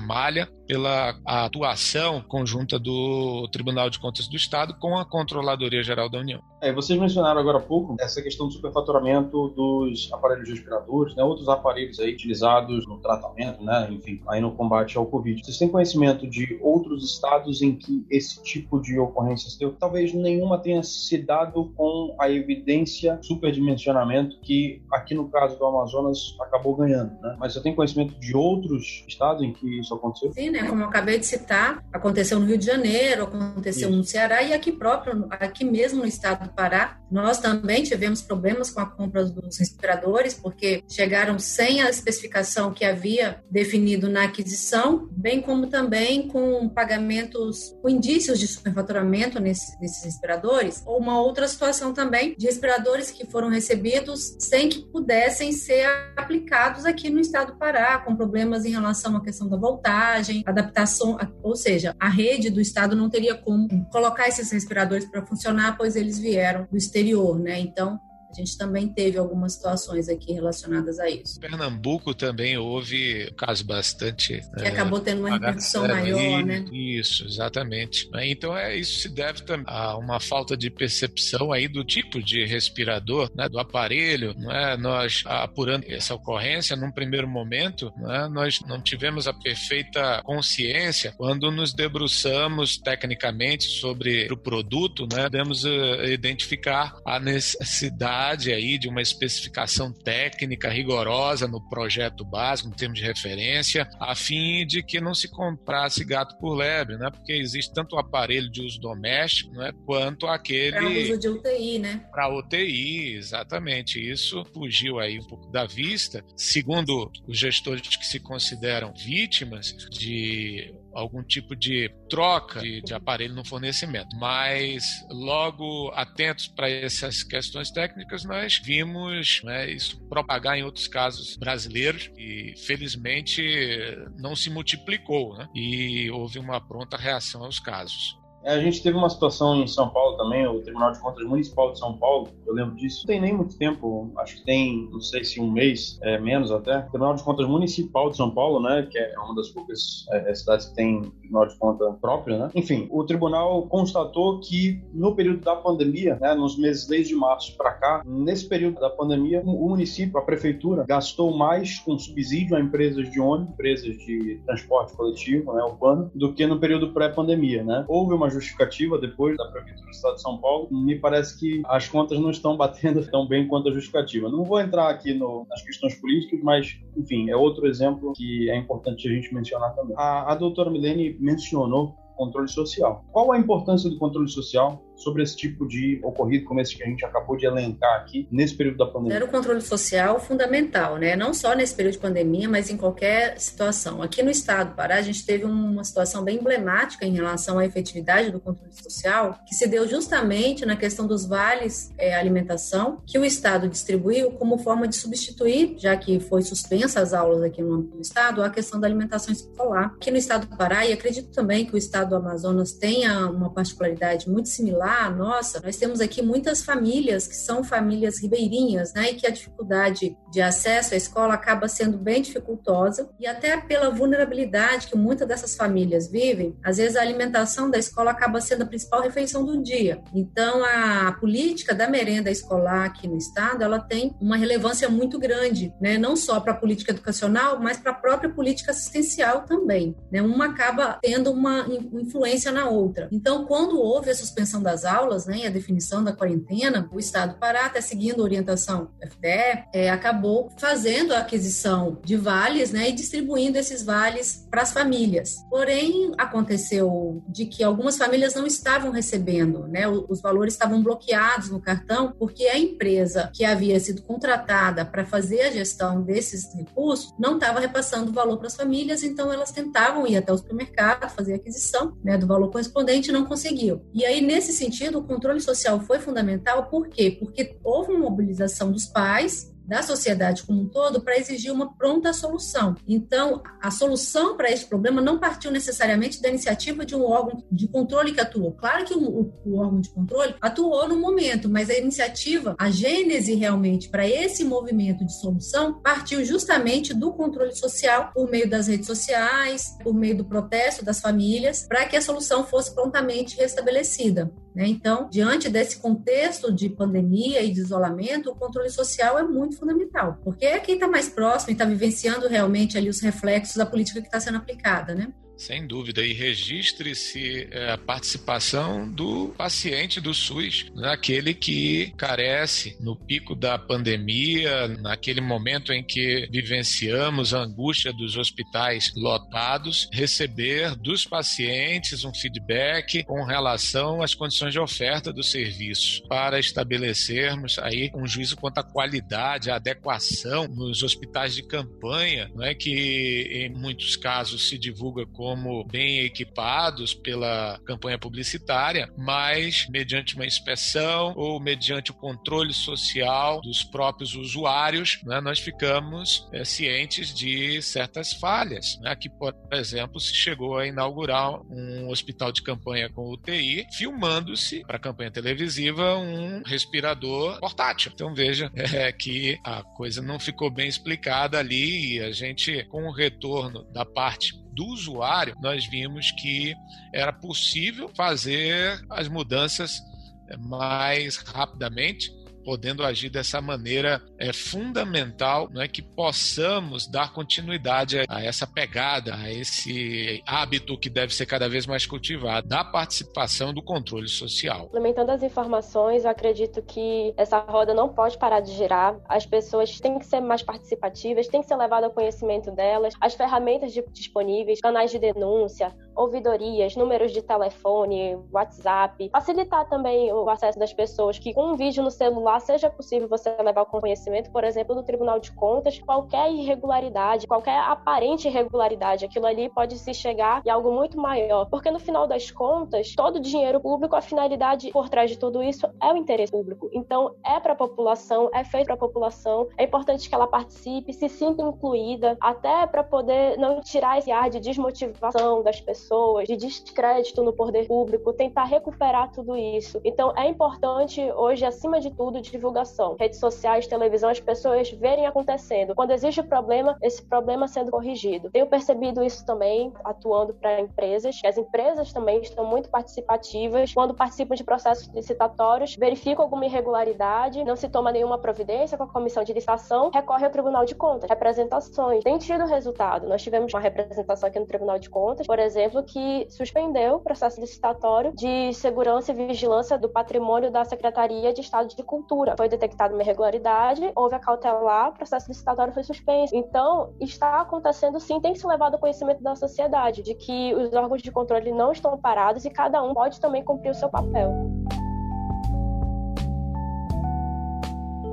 pela atuação conjunta do Tribunal de Contas do Estado com a Controladoria Geral da União. É, vocês mencionaram agora há pouco essa questão do superfaturamento dos aparelhos respiradores, né, outros aparelhos aí utilizados no tratamento, né, enfim, aí no combate ao Covid. Vocês têm conhecimento de outros estados em que esse tipo de ocorrência se deu? Talvez nenhuma tenha se dado com a evidência superdimensionamento que aqui no caso do Amazonas acabou ganhando, né? Mas você tem conhecimento de outros estados em que isso aconteceu? Sim, né? Como eu acabei de citar, aconteceu no Rio de Janeiro, aconteceu isso. no Ceará e aqui próprio, aqui mesmo no estado do Pará, Nós também tivemos problemas com a compra dos respiradores, porque chegaram sem a especificação que havia definido na aquisição, bem como também com pagamentos, com indícios de superfaturamento nesse, nesses respiradores, ou uma outra situação também de respiradores que foram recebidos sem que pudessem ser aplicados aqui no estado do Pará, com problemas em relação à questão da voltagem, adaptação, ou seja, a rede do estado não teria como colocar esses respiradores para funcionar, pois eles vieram do exterior, né? Então, a gente também teve algumas situações aqui relacionadas a isso. Pernambuco também houve um caso bastante. Que é, acabou tendo uma repercussão maior, né? Isso, exatamente. Então, é, isso se deve também a uma falta de percepção aí do tipo de respirador, né, do aparelho. Né? Nós, apurando essa ocorrência, num primeiro momento, né, nós não tivemos a perfeita consciência quando nos debruçamos tecnicamente sobre o produto, né, podemos uh, identificar a necessidade necessidade aí de uma especificação técnica rigorosa no projeto básico, em termos de referência, a fim de que não se comprasse gato por lebre, né? Porque existe tanto o aparelho de uso doméstico, né? Quanto aquele... Para uso de UTI, né? Para UTI, exatamente. Isso fugiu aí um pouco da vista. Segundo os gestores que se consideram vítimas de algum tipo de troca de, de, aparelho no fornecimento. Mas, logo atentos para essas questões técnicas, nós vimos né, isso propagar em outros casos brasileiros e, felizmente, não se multiplicou né, e houve uma pronta reação aos casos. É, a gente teve uma situação em São Paulo também, o Tribunal de Contas Municipal de São Paulo, eu lembro disso. Não tem nem muito tempo, acho que tem, não sei se um mês, é, menos até. O Tribunal de Contas Municipal de São Paulo, né, que é uma das poucas é, é cidades que tem Tribunal de Conta próprio, né. Enfim, o tribunal constatou que no período da pandemia, né, nos meses desde março para cá, nesse período da pandemia, o município, a prefeitura, gastou mais com subsídio a empresas de ônibus, empresas de transporte coletivo, né, urbano, do que no período pré-pandemia, né. Houve uma justificativa depois da Prefeitura do Estado de São Paulo, me parece que as contas não estão batendo tão bem quanto a justificativa. Não vou entrar aqui no, nas questões políticas, mas, enfim, é outro exemplo que é importante a gente mencionar também. A, a doutora Milene mencionou controle social. Qual a importância do controle social sobre esse tipo de ocorrido, como esse que a gente acabou de elencar aqui, nesse período da pandemia? Era o controle social fundamental, né? Não só nesse período de pandemia, mas em qualquer situação. Aqui no estado do Pará, a gente teve uma situação bem emblemática em relação à efetividade do controle social, que se deu justamente na questão dos vales é, alimentação, que o estado distribuiu como forma de substituir, já que foi suspensa as aulas aqui no, estado, a questão da alimentação escolar. Aqui no estado do Pará, e acredito também que o estado do Amazonas tenha uma particularidade muito similar nossa, nós temos aqui muitas famílias que são famílias ribeirinhas, né, e que a dificuldade de acesso à escola acaba sendo bem dificultosa e até pela vulnerabilidade que muitas dessas famílias vivem, às vezes a alimentação da escola acaba sendo a principal refeição do dia. Então, a política da merenda escolar aqui no estado, ela tem uma relevância muito grande, né, não só para a política educacional, mas para a própria política assistencial também, né? Uma acaba tendo uma influência na outra. Então, quando houve a suspensão das das aulas, né, e a definição da quarentena, o Estado do Pará, até seguindo a orientação do FDE, é, acabou fazendo a aquisição de vales né, e distribuindo esses vales para as famílias. Porém, aconteceu de que algumas famílias não estavam recebendo, né, os valores estavam bloqueados no cartão, porque a empresa que havia sido contratada para fazer a gestão desses recursos não estava repassando o valor para as famílias, então elas tentavam ir até o supermercado, fazer a aquisição né, do valor correspondente e não conseguiam. E aí, nesse sentido, o controle social foi fundamental, por quê? Porque houve uma mobilização dos pais da sociedade como um todo para exigir uma pronta solução. Então, a solução para esse problema não partiu necessariamente da iniciativa de um órgão de controle que atuou. Claro que o, o, o órgão de controle atuou no momento, mas a iniciativa, a gênese realmente para esse movimento de solução partiu justamente do controle social por meio das redes sociais, por meio do protesto das famílias, para que a solução fosse prontamente restabelecida. Né? Então, diante desse contexto de pandemia e de isolamento, o controle social é muito fundamental, porque é quem está mais próximo e está vivenciando realmente ali os reflexos da política que está sendo aplicada, né? Sem dúvida. E registre-se é, a participação do paciente do SUS, naquele que carece no pico da pandemia, naquele momento em que vivenciamos a angústia dos hospitais lotados, receber dos pacientes um feedback com relação às condições de oferta do serviço, para estabelecermos aí um juízo quanto à qualidade, à adequação nos hospitais de campanha, não é? Que em muitos casos se divulga como bem equipados pela campanha publicitária, mas mediante uma inspeção ou mediante o controle social dos próprios usuários, né, nós ficamos é, cientes de certas falhas. Né? Aqui, por exemplo, se chegou a inaugurar um hospital de campanha com UTI, filmando-se para a campanha televisiva um respirador portátil. Então veja é, que a coisa não ficou bem explicada ali e a gente, com o retorno da parte do usuário, nós vimos que era possível fazer as mudanças mais rapidamente podendo agir dessa maneira é fundamental não é que possamos dar continuidade a essa pegada, a esse hábito que deve ser cada vez mais cultivado da participação do controle social. Implementando as informações, eu acredito que essa roda não pode parar de girar. As pessoas têm que ser mais participativas, têm que ser levado ao conhecimento delas, as ferramentas disponíveis, canais de denúncia, ouvidorias, números de telefone, WhatsApp, facilitar também o acesso das pessoas que com um vídeo no celular seja possível você levar o conhecimento, por exemplo, do Tribunal de Contas, qualquer irregularidade, qualquer aparente irregularidade, aquilo ali pode se chegar em algo muito maior, porque no final das contas, todo dinheiro público, a finalidade por trás de tudo isso é o interesse público. Então, é para a população, é feito para a população, é importante que ela participe, se sinta incluída, até para poder não tirar esse ar de desmotivação das pessoas, de descrédito no poder público, tentar recuperar tudo isso. Então, é importante hoje, acima de tudo, divulgação. Redes sociais, televisão, as pessoas verem acontecendo. Quando existe problema, esse problema sendo corrigido. Tenho percebido isso também, atuando para empresas, as empresas também estão muito participativas. Quando participam de processos licitatórios, verificam alguma irregularidade, não se toma nenhuma providência com a comissão de licitação, recorre ao Tribunal de Contas. Representações. Tem tido resultado. Nós tivemos uma representação aqui no Tribunal de Contas, por exemplo, que suspendeu o processo licitatório de segurança e vigilância do patrimônio da Secretaria de Estado de Cultura. Foi detectada uma irregularidade, houve a cautelar, o processo licitatório foi suspenso. Então, está acontecendo sim, tem que ser levado ao conhecimento da sociedade, de que os órgãos de controle não estão parados e cada um pode também cumprir o seu papel.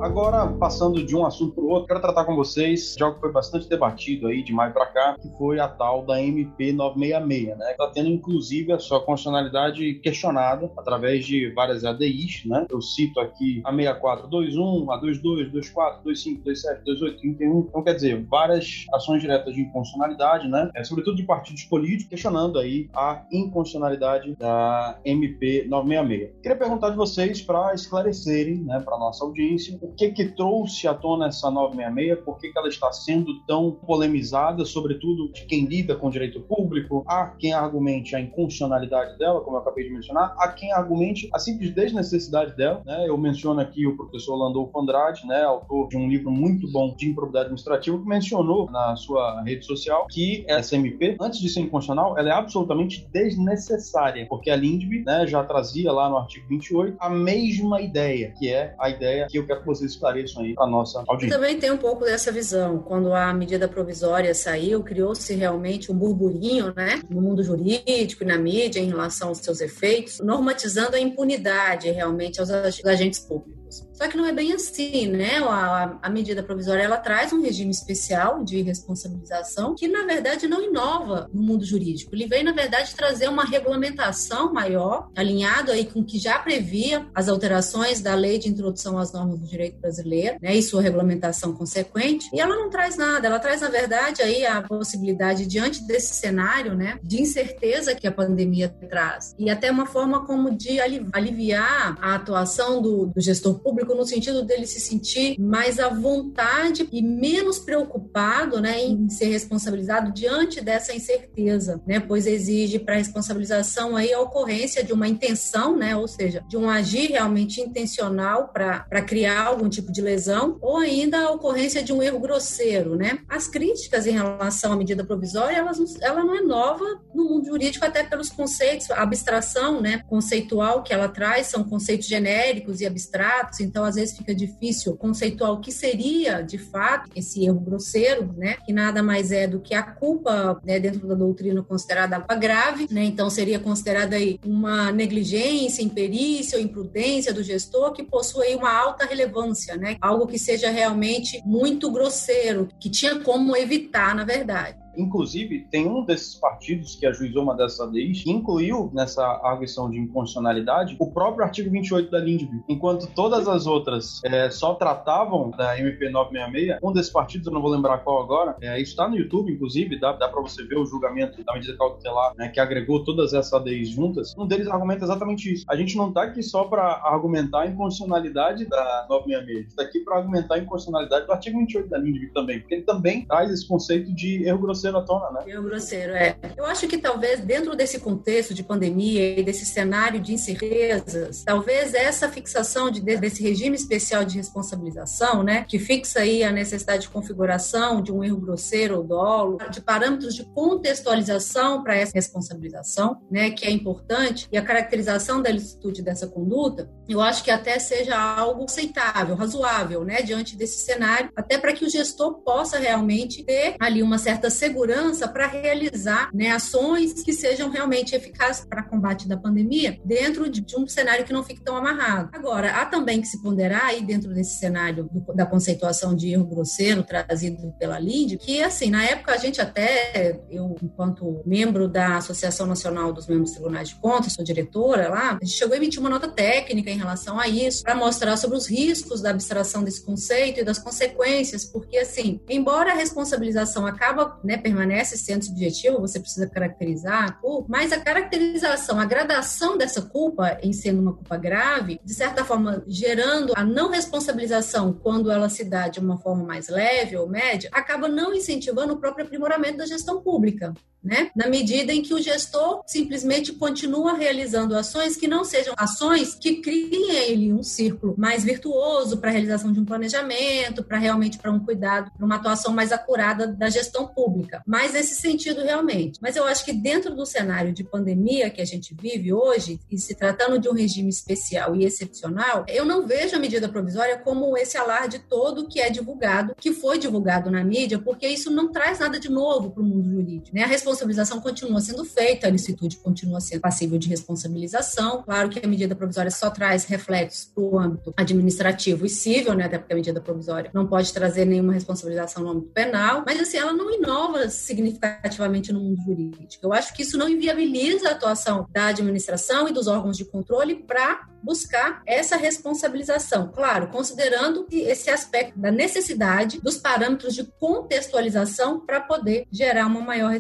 Agora, passando de um assunto para o outro, quero tratar com vocês de algo que foi bastante debatido aí de maio para cá, que foi a tal da MP 966, né? Está tendo inclusive a sua constitucionalidade questionada através de várias ADIs, né? Eu cito aqui a 6421, a 22, 24, 25, 27, 28, 31. Então, quer dizer, várias ações diretas de inconstitucionalidade, né? É, sobretudo de partidos políticos, questionando aí a inconstitucionalidade da MP 966. Queria perguntar de vocês para esclarecerem, né, para nossa audiência, o que que trouxe à tona essa 966, por que, que ela está sendo tão polemizada, sobretudo de quem lida com direito público, há quem argumente a inconstitucionalidade dela, como eu acabei de mencionar, há quem argumente a simples desnecessidade dela, né? Eu menciono aqui o professor Landolfo Andrade, né, autor de um livro muito bom de improbidade administrativa, que mencionou na sua rede social que essa MP, antes de ser inconstitucional, ela é absolutamente desnecessária, porque a LINDB, né, já trazia lá no artigo 28 a mesma ideia, que é a ideia que eu quero que você vocês esclareçam aí para nossa audiência. Também tem um pouco dessa visão. Quando a medida provisória saiu, criou-se realmente um burburinho, né, no mundo jurídico e na mídia em relação aos seus efeitos, normatizando a impunidade realmente aos agentes públicos. Só que não é bem assim, né? A, a, medida provisória ela traz um regime especial de responsabilização que na verdade não inova no mundo jurídico. Ele vem na verdade trazer uma regulamentação maior, alinhado aí com o que já previa as alterações da lei de introdução às normas do direito brasileiro, né? E sua regulamentação consequente. E ela não traz nada. Ela traz na verdade aí a possibilidade diante desse cenário, né, de incerteza que a pandemia traz e até uma forma como de aliviar a atuação do, do gestor público no sentido dele se sentir mais à vontade e menos preocupado né, em ser responsabilizado diante dessa incerteza, né, pois exige para responsabilização aí a ocorrência de uma intenção, né, ou seja, de um agir realmente intencional para criar algum tipo de lesão, ou ainda a ocorrência de um erro grosseiro. Né? As críticas em relação à medida provisória, elas, ela não é nova no mundo jurídico, até pelos conceitos, a abstração né, conceitual que ela traz, são conceitos genéricos e abstratos, então às vezes fica difícil conceituar o que seria, de fato, esse erro grosseiro, né, que nada mais é do que a culpa, né, dentro da doutrina considerada grave, né, então seria considerada aí uma negligência, imperícia ou imprudência do gestor que possui uma alta relevância, né, algo que seja realmente muito grosseiro, que tinha como evitar, na verdade. Inclusive, tem um desses partidos que ajuizou uma dessas ADIs que incluiu nessa arguição de inconstitucionalidade o próprio artigo 28 da LINDB. Enquanto todas as outras é, só tratavam da MP 966, um desses partidos, eu não vou lembrar qual agora, é, está no YouTube, inclusive, dá, dá para você ver o julgamento da medida cautelar né, que agregou todas essas ADIs juntas. Um deles argumenta exatamente isso. A gente não está aqui só para argumentar a inconstitucionalidade da 966, a gente está aqui para argumentar a inconstitucionalidade do artigo 28 da LINDB também, porque ele também traz esse conceito de erro grosseiro grosseiro à tona, né? Meio grosseiro, é. Eu acho que talvez dentro desse contexto de pandemia e desse cenário de incertezas, talvez essa fixação de, desse regime especial de responsabilização, né, que fixa aí a necessidade de configuração de um erro grosseiro ou dolo, de parâmetros de contextualização para essa responsabilização, né, que é importante, e a caracterização da licitude dessa conduta, eu acho que até seja algo aceitável, razoável, né, diante desse cenário, até para que o gestor possa realmente ter ali uma certa segurança segurança para realizar né, ações que sejam realmente eficazes para combate da pandemia dentro de, um cenário que não fique tão amarrado. Agora, há também que se ponderar aí dentro desse cenário do, da conceituação de erro grosseiro trazido pela LIND, que assim, na época a gente até, eu enquanto membro da Associação Nacional dos Membros Tribunais de Contas, sou diretora lá, a gente chegou a emitir uma nota técnica em relação a isso, para mostrar sobre os riscos da abstração desse conceito e das consequências, porque assim, embora a responsabilização acaba, né, permanece sendo subjetivo, você precisa caracterizar a culpa, mas a caracterização, a gradação dessa culpa em sendo uma culpa grave, de certa forma gerando a não responsabilização quando ela se dá de uma forma mais leve ou média, acaba não incentivando o próprio aprimoramento da gestão pública né? Na medida em que o gestor simplesmente continua realizando ações que não sejam ações que criem ele um círculo mais virtuoso para a realização de um planejamento, para realmente para um cuidado, para uma atuação mais acurada da gestão pública. Mas nesse sentido realmente. Mas eu acho que dentro do cenário de pandemia que a gente vive hoje, e se tratando de um regime especial e excepcional, eu não vejo a medida provisória como esse alarde todo que é divulgado, que foi divulgado na mídia, porque isso não traz nada de novo para o mundo jurídico, né? A responsabilização continua sendo feita, a licitude continua sendo passível de responsabilização. Claro que a medida provisória só traz reflexos para o âmbito administrativo e civil, né? Até porque a medida provisória não pode trazer nenhuma responsabilização no âmbito penal, mas assim, ela não inova significativamente no mundo jurídico. Eu acho que isso não inviabiliza a atuação da administração e dos órgãos de controle para buscar essa responsabilização. Claro, considerando esse aspecto da necessidade dos parâmetros de contextualização para poder gerar uma maior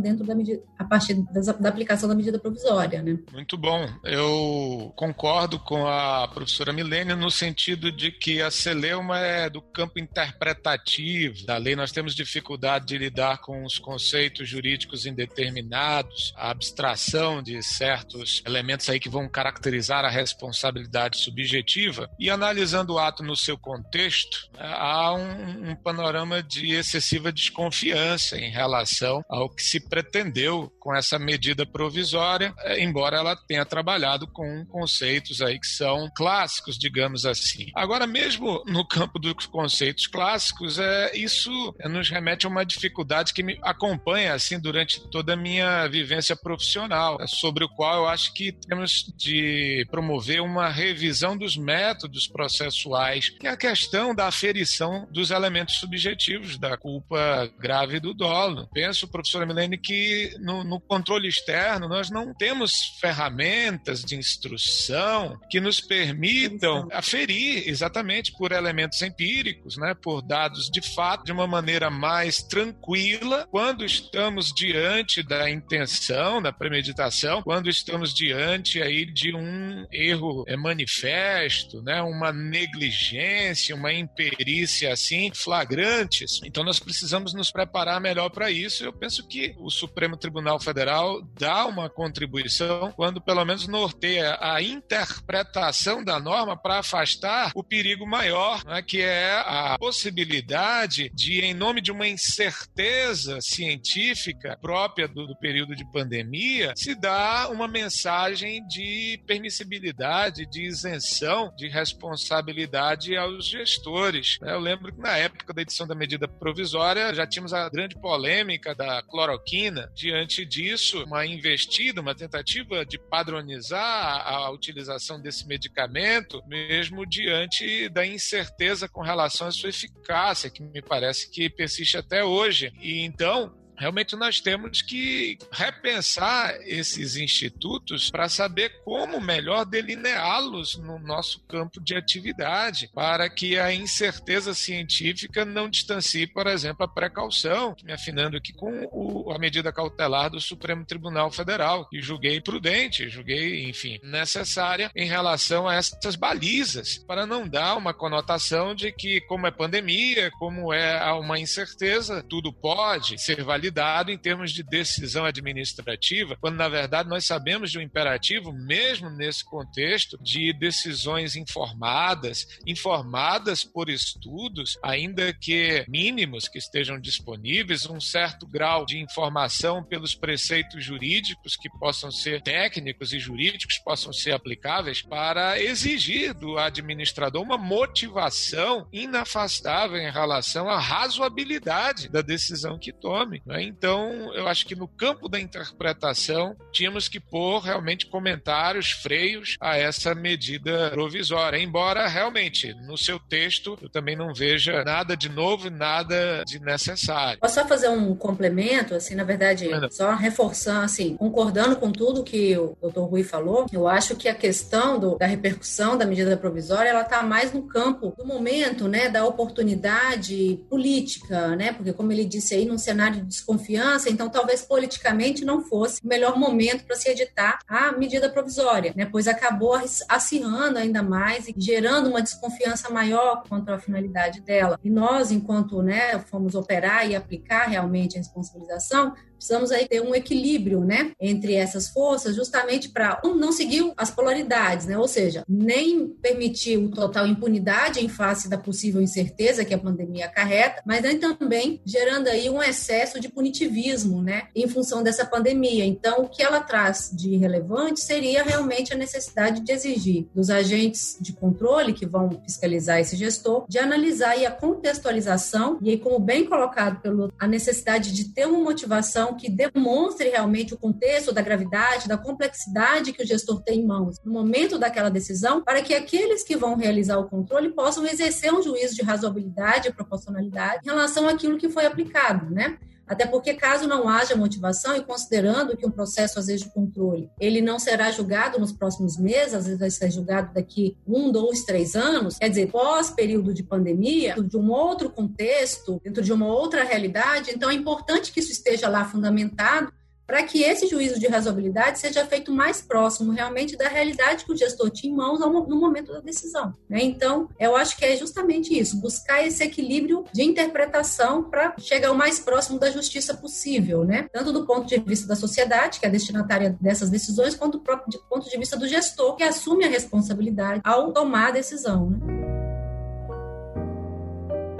dentro da medida, a partir da, da aplicação da medida provisória, né? Muito bom. Eu concordo com a professora Milênia no sentido de que a celeuma é do campo interpretativo da lei. Nós temos dificuldade de lidar com os conceitos jurídicos indeterminados, a abstração de certos elementos aí que vão caracterizar a responsabilidade subjetiva e analisando o ato no seu contexto, há um, um panorama de excessiva desconfiança em relação ao que se pretendeu com essa medida provisória, eh, embora ela tenha trabalhado com conceitos aí que são clássicos, digamos assim. Agora, mesmo no campo dos conceitos clássicos, é, isso nos remete a uma dificuldade que me acompanha assim durante toda a minha vivência profissional, sobre o qual eu acho que temos de promover uma revisão dos métodos processuais, que é a questão da aferição dos elementos subjetivos da culpa grave do dolo. Penso, professor professora Milene, que no, no controle externo nós não temos ferramentas de instrução que nos permitam aferir exatamente por elementos empíricos, né, por dados de fato, de uma maneira mais tranquila, quando estamos diante da intenção, da premeditação, quando estamos diante aí de um erro é, manifesto, né, uma negligência, uma imperícia assim flagrantes. Então nós precisamos nos preparar melhor para isso. Eu penso que o Supremo Tribunal Federal dá uma contribuição quando pelo menos norteia a interpretação da norma para afastar o perigo maior, né, que é a possibilidade de, em nome de uma incerteza científica própria do, do período de pandemia, se dar uma mensagem de permissibilidade, de isenção de responsabilidade aos gestores. Eu lembro que na época da edição da medida provisória já tínhamos a grande polêmica da cloroquina. Diante disso, uma investida, uma tentativa de padronizar a utilização desse medicamento, mesmo diante da incerteza com relação à sua eficácia, que me parece que persiste até hoje. E então, realmente nós temos que repensar esses institutos para saber como melhor delineá-los no nosso campo de atividade, para que a incerteza científica não distancie, por exemplo, a precaução, me afinando aqui com o, a medida cautelar do Supremo Tribunal Federal, que julguei prudente, julguei, enfim, necessária em relação a essas balizas, para não dar uma conotação de que, como é pandemia, como é uma incerteza, tudo pode ser validado validado em termos de decisão administrativa, quando na verdade nós sabemos de um imperativo, mesmo nesse contexto, de decisões informadas, informadas por estudos, ainda que mínimos que estejam disponíveis, um certo grau de informação pelos preceitos jurídicos que possam ser técnicos e jurídicos possam ser aplicáveis para exigir do administrador uma motivação inafastável em relação à razoabilidade da decisão que tome. Né? Então, eu acho que no campo da interpretação, tínhamos que pôr realmente comentários, freios a essa medida provisória. Embora, realmente, no seu texto, eu também não veja nada de novo e nada de necessário. Posso só fazer um complemento, assim, na verdade, só reforçando, assim, concordando com tudo que o doutor Rui falou, eu acho que a questão do, da repercussão da medida provisória, ela está mais no campo do momento, né, da oportunidade política, né, porque como ele disse aí, num cenário de desconfiança, então talvez politicamente não fosse o melhor momento para se editar a medida provisória, né? pois acabou acirrando ainda mais e gerando uma desconfiança maior quanto à finalidade dela. E nós, enquanto né, fomos operar e aplicar realmente a responsabilização, precisamos aí ter um equilíbrio, né, entre essas forças, justamente para um, não seguir as polaridades, né, ou seja, nem permitir o total impunidade em face da possível incerteza que a pandemia acarreta, mas nem também gerando aí um excesso de punitivismo, né, em função dessa pandemia. Então, o que ela traz de relevante seria realmente a necessidade de exigir dos agentes de controle que vão fiscalizar esse gestor, de analisar aí a contextualização e aí, como bem colocado pelo a necessidade de ter uma motivação que demonstre realmente o contexto da gravidade, da complexidade que o gestor tem em mãos no momento daquela decisão, para que aqueles que vão realizar o controle possam exercer um juízo de razoabilidade e proporcionalidade em relação àquilo que foi aplicado, né? Até porque, caso não haja motivação, e considerando que um processo, às vezes, de controle, ele não será julgado nos próximos meses, às vezes vai ser julgado daqui um, dois, três anos, quer dizer, pós-período de pandemia, de um outro contexto, dentro de uma outra realidade, então é importante que isso esteja lá fundamentado para que esse juízo de razoabilidade seja feito mais próximo realmente da realidade que o gestor tinha em mãos no momento da decisão. Né? Então, eu acho que é justamente isso, buscar esse equilíbrio de interpretação para chegar o mais próximo da justiça possível, né? tanto do ponto de vista da sociedade, que é destinatária dessas decisões, quanto do próprio ponto de vista do gestor, que assume a responsabilidade ao tomar a decisão. Né?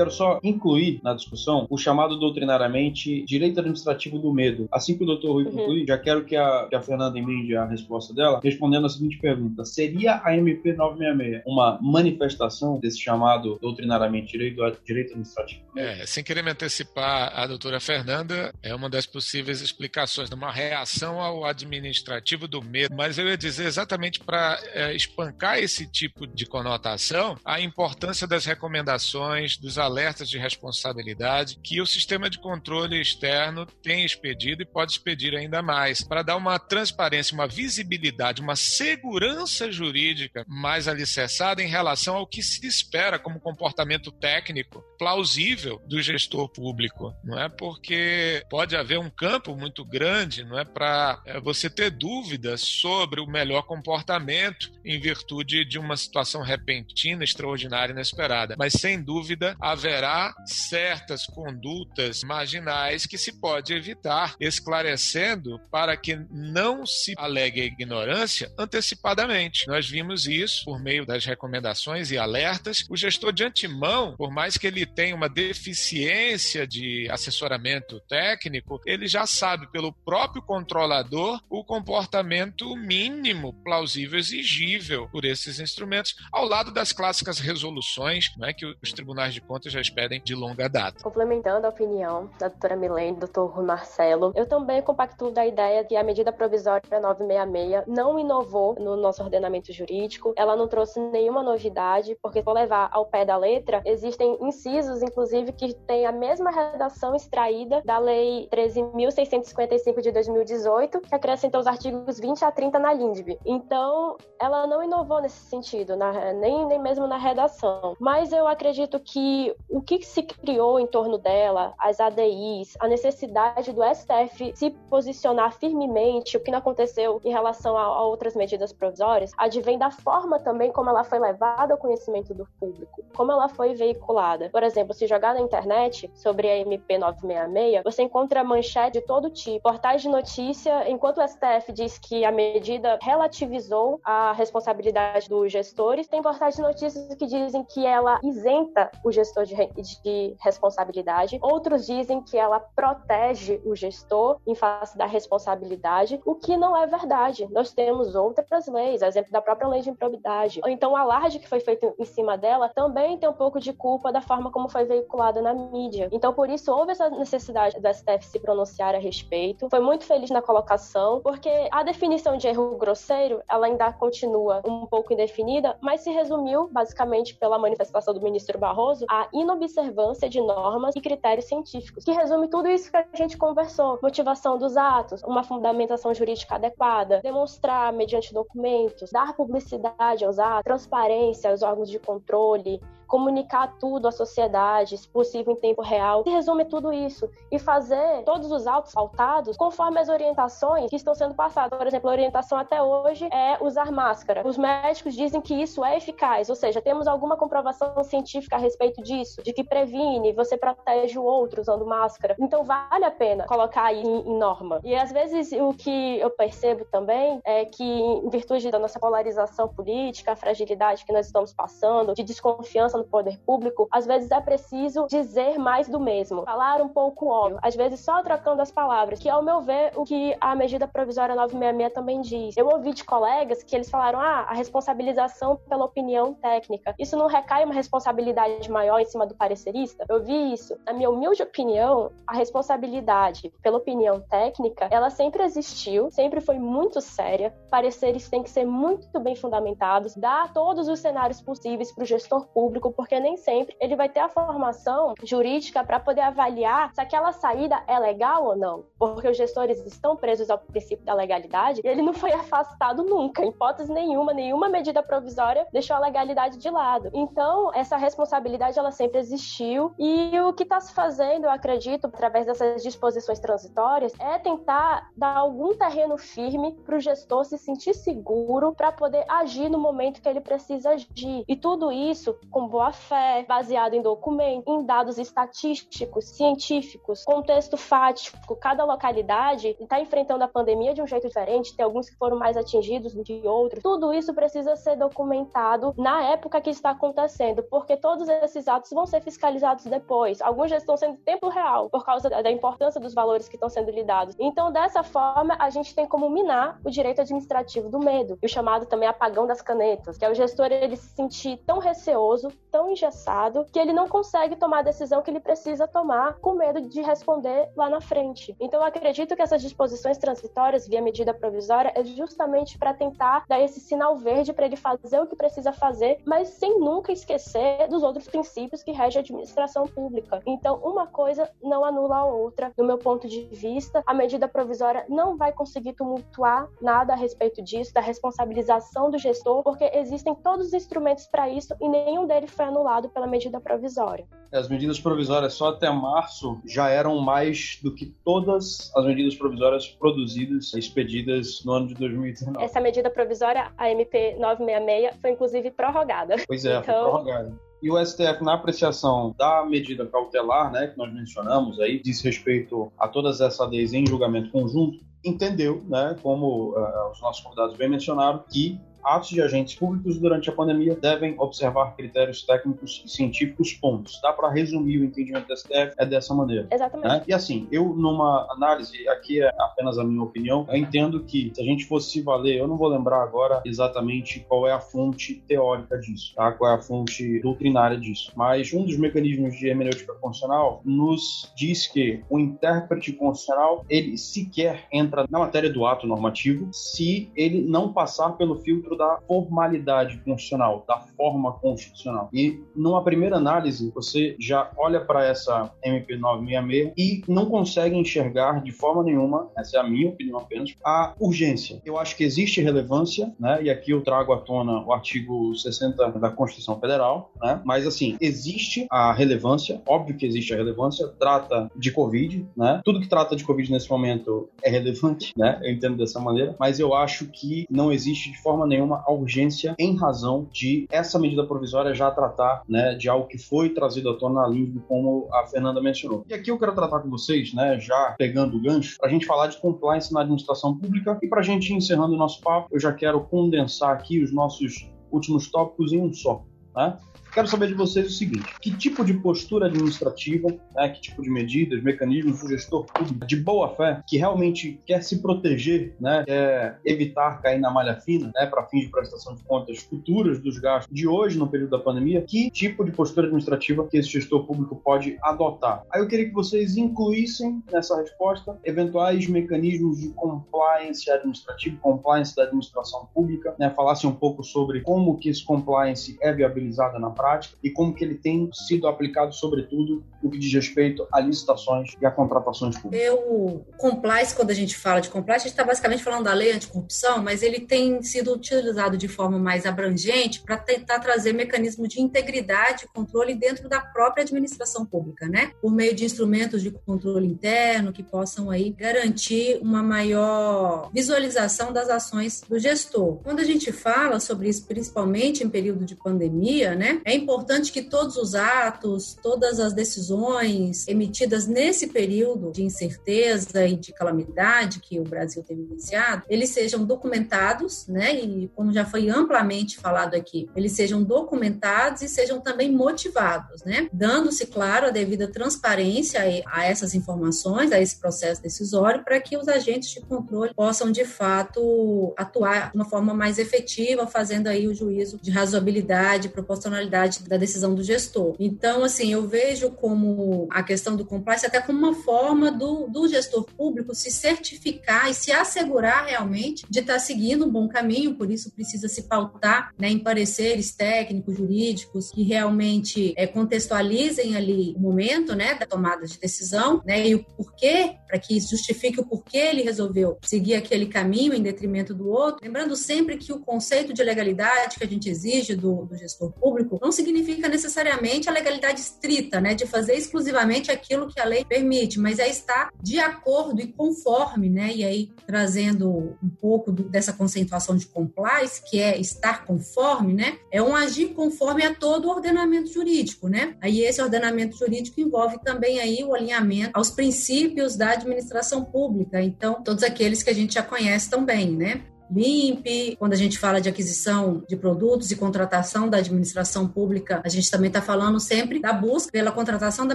Quero só incluir na discussão o chamado doutrinariamente direito administrativo do medo. Assim que o doutor Rui uhum. conclui, já quero que a, que a Fernanda emende a resposta dela, respondendo a seguinte pergunta: seria a MP 966 uma manifestação desse chamado doutrinariamente direito, direito administrativo? É, sem querer me antecipar, a doutora Fernanda é uma das possíveis explicações de uma reação ao administrativo do medo, mas eu ia dizer exatamente para é, espancar esse tipo de conotação a importância das recomendações dos alunos alertas de responsabilidade que o sistema de controle externo tem expedido e pode expedir ainda mais, para dar uma transparência, uma visibilidade, uma segurança jurídica mais alicerçada em relação ao que se espera como comportamento técnico plausível do gestor público, não é? Porque pode haver um campo muito grande, não é, para é, você ter dúvidas sobre o melhor comportamento em virtude de uma situação repentina, extraordinária, inesperada. Mas sem dúvida haverá certas condutas marginais que se pode evitar, esclarecendo para que não se alegue a ignorância antecipadamente. Nós vimos isso por meio das recomendações e alertas. O gestor de antemão, por mais que ele tenha uma deficiência de assessoramento técnico, ele já sabe pelo próprio controlador o comportamento mínimo plausível exigível por esses instrumentos, ao lado das clássicas resoluções né, que os tribunais de contas já expedem de longa data. Complementando a opinião da doutora Milene, do doutor Rui Marcelo, eu também compactuo da ideia que a medida provisória 966 não inovou no nosso ordenamento jurídico, ela não trouxe nenhuma novidade, porque se levar ao pé da letra, existem incisos, inclusive, que têm a mesma redação extraída da Lei 13.655 de 2018, que acrescentou os artigos 20 a 30 na LINDB. Então, ela não inovou nesse sentido, na, nem, nem mesmo na redação. Mas eu acredito que o que se criou em torno dela, as ADIs, a necessidade do STF se posicionar firmemente, o que não aconteceu em relação a, a outras medidas provisórias, advém da forma também como ela foi levada ao conhecimento do público, como ela foi veiculada. Por exemplo, se jogar na internet sobre a MP 966, você encontra manchete de todo tipo, portais de notícia, enquanto o STF diz que a medida relativizou a responsabilidade dos gestores, tem portais de notícias que dizem que ela isenta o gestor de, de responsabilidade, outros dizem que ela protege o gestor em face da responsabilidade, o que não é verdade. Nós temos outras leis, exemplo da própria lei de improbidade. Então o alarde que foi feito em cima dela também tem um pouco de culpa da forma como foi veiculada na mídia. Então por isso houve essa necessidade do STF se pronunciar a respeito. Foi muito feliz na colocação, porque a definição de erro grosseiro, ela ainda continua um pouco indefinida, mas se resumiu basicamente pela manifestação do ministro Barroso a inobservância de normas e critérios científicos, que resume tudo isso que a gente conversou: motivação dos atos, uma fundamentação jurídica adequada, demonstrar mediante documentos, dar publicidade aos atos, transparência aos órgãos de controle, comunicar tudo à sociedade, se possível em tempo real. Se resume tudo isso e fazer todos os autos faltados conforme as orientações que estão sendo passadas. Por exemplo, a orientação até hoje é usar máscara. Os médicos dizem que isso é eficaz, ou seja, temos alguma comprovação científica a respeito disso, de que previne, você protege o outro usando máscara. Então vale a pena colocar aí em, em norma. E às vezes o que eu percebo também é que, em virtude da nossa polarização política, a fragilidade que nós estamos passando, de desconfiança no poder público, às vezes é preciso dizer mais do mesmo, falar um pouco óbvio, às vezes só trocando as palavras, que ao meu ver o que a medida provisória 966 também diz. Eu ouvi de colegas que eles falaram: ah, a responsabilização pela opinião técnica. Isso não recai uma responsabilidade maior em cima do parecerista? Eu vi isso. Na minha humilde opinião, a responsabilidade pela opinião técnica, ela sempre existiu, sempre foi muito séria. Pareceres têm que ser muito bem fundamentados, dar todos os cenários possíveis para o gestor público, porque nem sempre ele vai ter a formação jurídica para poder avaliar se aquela saída é legal ou não. Porque os gestores estão presos ao princípio da legalidade e ele não foi afastado nunca, em hipótese nenhuma, nenhuma medida provisória deixou a legalidade de lado. Então, essa responsabilidade ela sempre existiu e o que está se fazendo, eu acredito, através dessas disposições transitórias, é tentar dar algum terreno firme para o gestor se sentir seguro para poder agir no momento que ele precisa agir. E tudo isso com boa fé, baseado em documentos, em dados estatísticos, científicos, contexto fático. Cada localidade está enfrentando a pandemia de um jeito diferente, tem alguns que foram mais atingidos do que outros. Tudo isso precisa ser documentado na época que está acontecendo, porque todos esses atos vão ser fiscalizados depois. Alguns já estão sendo em tempo real, por causa da importância dos valores que estão sendo lidados. Então, dessa forma, a gente tem como minar o direito administrativo do medo, e o chamado também apagão das canetas, que é o gestor ele se sentir tão receoso tão engessado que ele não consegue tomar a decisão que ele precisa tomar com medo de responder lá na frente. Então, acredito que essas disposições transitórias via medida provisória é justamente para tentar dar esse sinal verde para ele fazer o que precisa fazer, mas sem nunca esquecer dos outros princípios que regem a administração pública. Então, uma coisa não anula a outra, do meu ponto de vista. A medida provisória não vai conseguir tumultuar nada a respeito disso, da responsabilização do gestor, porque existem todos os instrumentos para isso e nenhum deles foi anulado pela medida provisória. As medidas provisórias só até março já eram mais do que todas as medidas provisórias produzidas, expedidas no ano de 2019. Essa medida provisória, a MP 966, foi inclusive prorrogada. Pois é, então... foi prorrogada. E o STF, na apreciação da medida cautelar, né, que nós mencionamos aí, diz respeito a todas essas leis em julgamento conjunto, entendeu, né, como uh, os nossos convidados bem mencionaram, que atos de agentes públicos durante a pandemia devem observar critérios técnicos e científicos pontos. Dá para resumir o entendimento do STF é dessa maneira. Exatamente. Né? E assim, eu numa análise, aqui é apenas a minha opinião, eu entendo que se a gente fosse se valer, eu não vou lembrar agora exatamente qual é a fonte teórica disso, tá? Qual é a fonte doutrinária disso. Mas um dos mecanismos de hermenêutica constitucional nos diz que o intérprete constitucional, ele sequer entra na matéria do ato normativo se ele não passar pelo filtro dentro da formalidade constitucional, da forma constitucional. E numa primeira análise, você já olha para essa MP 966 e não consegue enxergar de forma nenhuma, essa é a minha opinião apenas, a urgência. Eu acho que existe relevância, né? E aqui eu trago à tona o artigo 60 da Constituição Federal, né? Mas assim, existe a relevância, óbvio que existe a relevância, trata de Covid, né? Tudo que trata de Covid nesse momento é relevante, né? Eu entendo dessa maneira, mas eu acho que não existe de forma nenhuma nenhuma urgência em razão de essa medida provisória já tratar né, de algo que foi trazido à tona na LINDB, como a Fernanda mencionou. E aqui eu quero tratar com vocês, né, já pegando o gancho, para a gente falar de compliance na administração pública e para a gente encerrando o nosso papo, eu já quero condensar aqui os nossos últimos tópicos em um só. Né? Quero saber de vocês o seguinte: que tipo de postura administrativa, né, que tipo de medidas, mecanismos o gestor público de boa fé que realmente quer se proteger, né, quer evitar cair na malha fina, né, para fins de prestação de contas futuras dos gastos de hoje no período da pandemia, que tipo de postura administrativa que esse gestor público pode adotar? Aí eu queria que vocês incluíssem nessa resposta eventuais mecanismos de compliance administrativo, compliance da administração pública, né, falassem um pouco sobre como que esse compliance é viabilizado na prática e como que ele tem sido aplicado, sobretudo, no que diz respeito a licitações e a contratações públicas. Eu, compliance, quando a gente fala de compliance, a gente está basicamente falando da lei anticorrupção, mas ele tem sido utilizado de forma mais abrangente para tentar trazer mecanismos de integridade e controle dentro da própria administração pública, né? Por meio de instrumentos de controle interno que possam aí garantir uma maior visualização das ações do gestor. Quando a gente fala sobre isso, principalmente em período de pandemia, né? É importante que todos os atos, todas as decisões emitidas nesse período de incerteza e de calamidade que o Brasil teve iniciado, eles sejam documentados, né? E como já foi amplamente falado aqui, eles sejam documentados e sejam também motivados, né? Dando-se, claro, a devida transparência a essas informações, a esse processo decisório, para que os agentes de controle possam, de fato, atuar de uma forma mais efetiva, fazendo aí o juízo de razoabilidade, proporcionalidade da decisão do gestor. Então, assim, eu vejo como a questão do compliance até como uma forma do, do gestor público se certificar e se assegurar realmente de estar seguindo um bom caminho, por isso precisa se pautar né, em pareceres técnicos, jurídicos, que realmente é, contextualizem ali o momento né, da tomada de decisão né, e o porquê, para que justifique o porquê ele resolveu seguir aquele caminho em detrimento do outro. Lembrando sempre que o conceito de legalidade que a gente exige do, do gestor público não significa necessariamente a legalidade estrita, né, de fazer exclusivamente aquilo que a lei permite, mas é estar de acordo e conforme, né, e aí trazendo um pouco do, dessa conceituação de compliance, que é estar conforme, né, é um agir conforme a todo o ordenamento jurídico, né, aí esse ordenamento jurídico envolve também aí o alinhamento aos princípios da administração pública, então todos aqueles que a gente já conhece tão bem, né, limpe. Quando a gente fala de aquisição de produtos e contratação da administração pública, a gente também está falando sempre da busca pela contratação da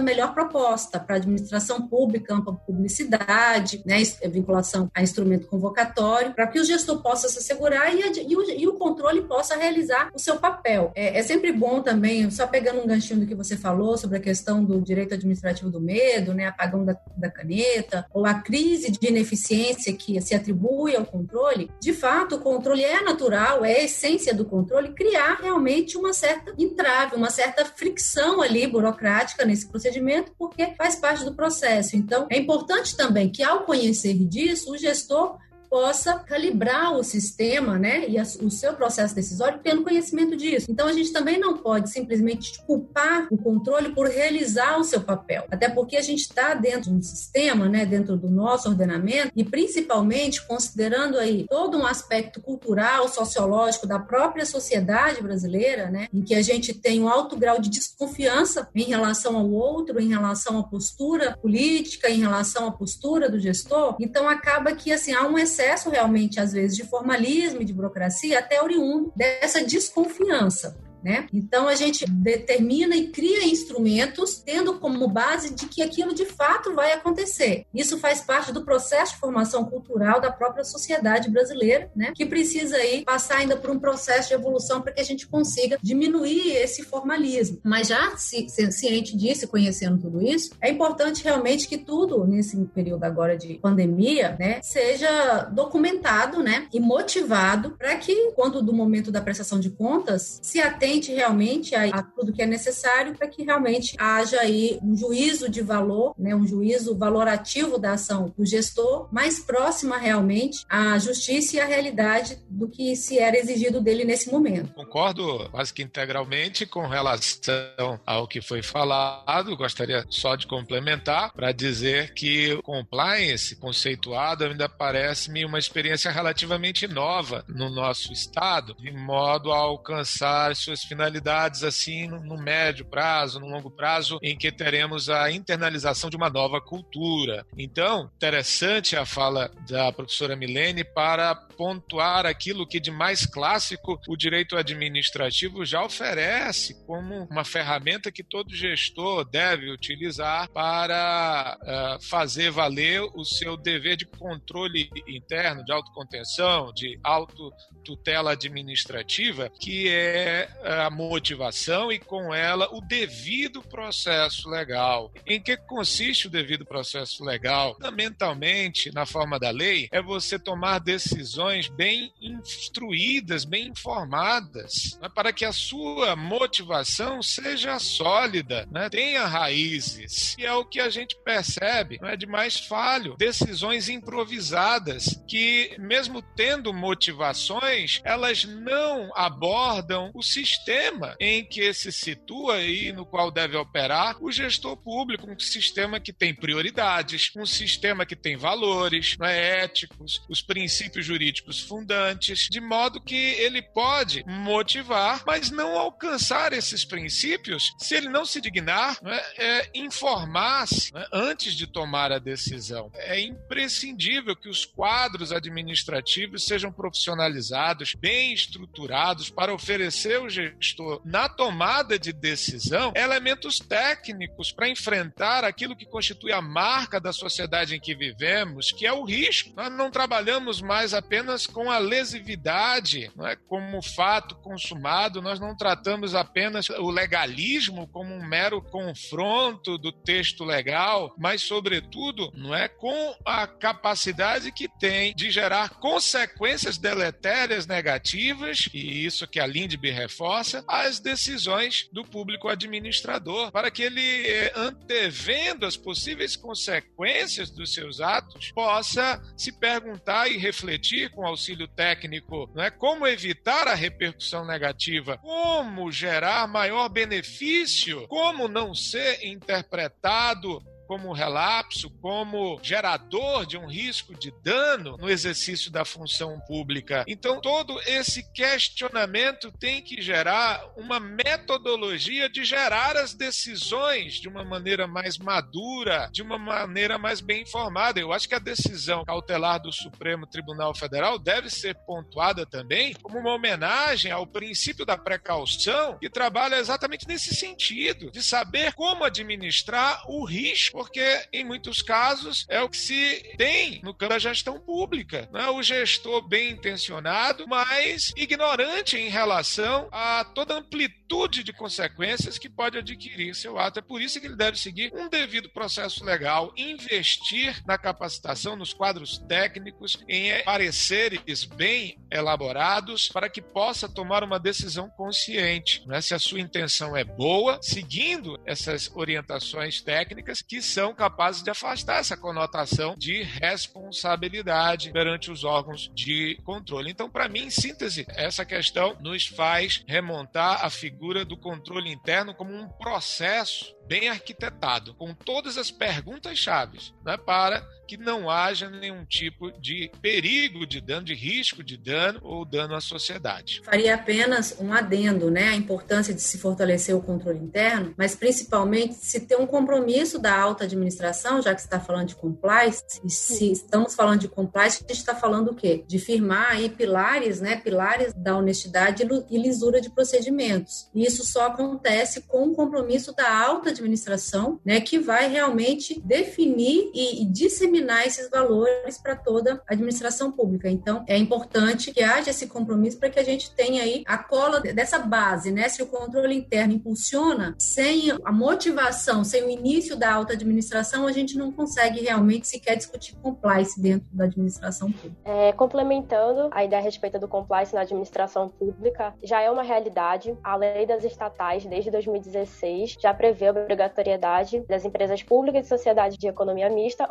melhor proposta para a administração pública, ampla publicidade, né, vinculação a instrumento convocatório, para que o gestor possa se assegurar e, e, o, e, o, controle possa realizar o seu papel. É, é sempre bom também, só pegando um ganchinho do que você falou sobre a questão do direito administrativo do medo, né, apagão da, da caneta, ou a crise de ineficiência que se atribui ao controle, de fato, o controle é natural, é a essência do controle, criar realmente uma certa entrave, uma certa fricção ali burocrática nesse procedimento, porque faz parte do processo. Então, é importante também que, ao conhecer disso, o gestor possa calibrar o sistema, né, e a, o seu processo decisório tendo conhecimento disso. Então a gente também não pode simplesmente culpar o controle por realizar o seu papel, até porque a gente está dentro de um sistema, né, dentro do nosso ordenamento e principalmente considerando aí todo um aspecto cultural, sociológico da própria sociedade brasileira, né, em que a gente tem um alto grau de desconfiança em relação ao outro, em relação à postura política, em relação à postura do gestor. Então acaba que assim há um excesso excesso realmente, às vezes, de formalismo e de burocracia, até oriundo dessa desconfiança né? Então a gente determina e cria instrumentos tendo como base de que aquilo de fato vai acontecer. Isso faz parte do processo de formação cultural da própria sociedade brasileira, né? Que precisa aí passar ainda por um processo de evolução para que a gente consiga diminuir esse formalismo. Mas já se, se, ciente disso, conhecendo tudo isso, é importante realmente que tudo nesse período agora de pandemia, né, seja documentado, né, e motivado para que quando do momento da prestação de contas se atende atente realmente a, a tudo que é necessário para que realmente haja aí um juízo de valor, né, um juízo valorativo da ação do gestor, mais próxima realmente à justiça e à realidade do que se era exigido dele nesse momento. Concordo quase que integralmente com relação ao que foi falado. Gostaria só de complementar para dizer que compliance conceituado ainda parece-me uma experiência relativamente nova no nosso estado, de modo a alcançar suas finalidades assim no, médio prazo, no longo prazo, em que teremos a internalização de uma nova cultura. Então, interessante a fala da professora Milene para pontuar aquilo que de mais clássico o direito administrativo já oferece como uma ferramenta que todo gestor deve utilizar para uh, fazer valer o seu dever de controle interno, de autocontenção, de autotutela administrativa, que é a motivação e com ela o devido processo legal. Em que consiste o devido processo legal? Fundamentalmente, na forma da lei, é você tomar decisões bem instruídas, bem informadas, né, para que a sua motivação seja sólida, né, tenha raízes. E é o que a gente percebe não é de mais falho. Decisões improvisadas que, mesmo tendo motivações, elas não abordam o sistema sistema em que se situa e no qual deve operar o gestor público, um sistema que tem prioridades, um sistema que tem valores é, éticos, os princípios jurídicos fundantes, de modo que ele pode motivar, mas não alcançar esses princípios se ele não se dignar é, é, informar-se é, antes de tomar a decisão. É imprescindível que os quadros administrativos sejam profissionalizados, bem estruturados para oferecer gestor gestor na tomada de decisão elementos técnicos para enfrentar aquilo que constitui a marca da sociedade em que vivemos, que é o risco. Nós não trabalhamos mais apenas com a lesividade, não é? como fato consumado, nós não tratamos apenas o legalismo como um mero confronto do texto legal, mas, sobretudo, não é com a capacidade que tem de gerar consequências deletérias negativas, e isso que a Lindby reforça as decisões do público administrador, para que ele, eh, antevendo as possíveis consequências dos seus atos, possa se perguntar e refletir com auxílio técnico, não é? Como evitar a repercussão negativa, como gerar maior benefício, como não ser interpretado como relapso, como gerador de um risco de dano no exercício da função pública. Então, todo esse questionamento tem que gerar uma metodologia de gerar as decisões de uma maneira mais madura, de uma maneira mais bem informada. Eu acho que a decisão cautelar do Supremo Tribunal Federal deve ser pontuada também como uma homenagem ao princípio da precaução, que trabalha exatamente nesse sentido, de saber como administrar o risco, porque em muitos casos é o que se tem no campo da gestão pública. Né? O gestor bem intencionado, mas ignorante em relação a toda a amplitude de consequências que pode adquirir seu ato. É por isso que ele deve seguir um devido processo legal, investir na capacitação, nos quadros técnicos, em pareceres bem elaborados, para que possa tomar uma decisão consciente. Né? Se a sua intenção é boa, seguindo essas orientações técnicas que são capazes de afastar essa conotação de responsabilidade perante os órgãos de controle. Então, para mim, em síntese, essa questão nos faz remontar a figura do controle interno como um processo bem arquitetado, com todas as perguntas chaves, né, para que não haja nenhum tipo de perigo de dano, de risco de dano ou dano à sociedade. Faria apenas um adendo, né, a importância de se fortalecer o controle interno, mas principalmente se ter um compromisso da alta administração, já que está falando de compliance, e se estamos falando de compliance, a gente está falando o quê? De firmar aí pilares, né, pilares da honestidade e lisura de procedimentos. E isso só acontece com o compromisso da alta administração, né, que vai realmente definir e, e disseminar esses valores para toda a administração pública. Então, é importante que haja esse compromisso para que a gente tenha aí a cola dessa base, né? Se o controle interno impulsiona, sem a motivação, sem o início da alta administração, a gente não consegue realmente sequer discutir compliance dentro da administração pública. É, complementando a ideia a respeito do compliance na administração pública, já é uma realidade. A lei das estatais, desde 2016, já prevê obrigatoriedade das empresas públicas e sociedades de economia mista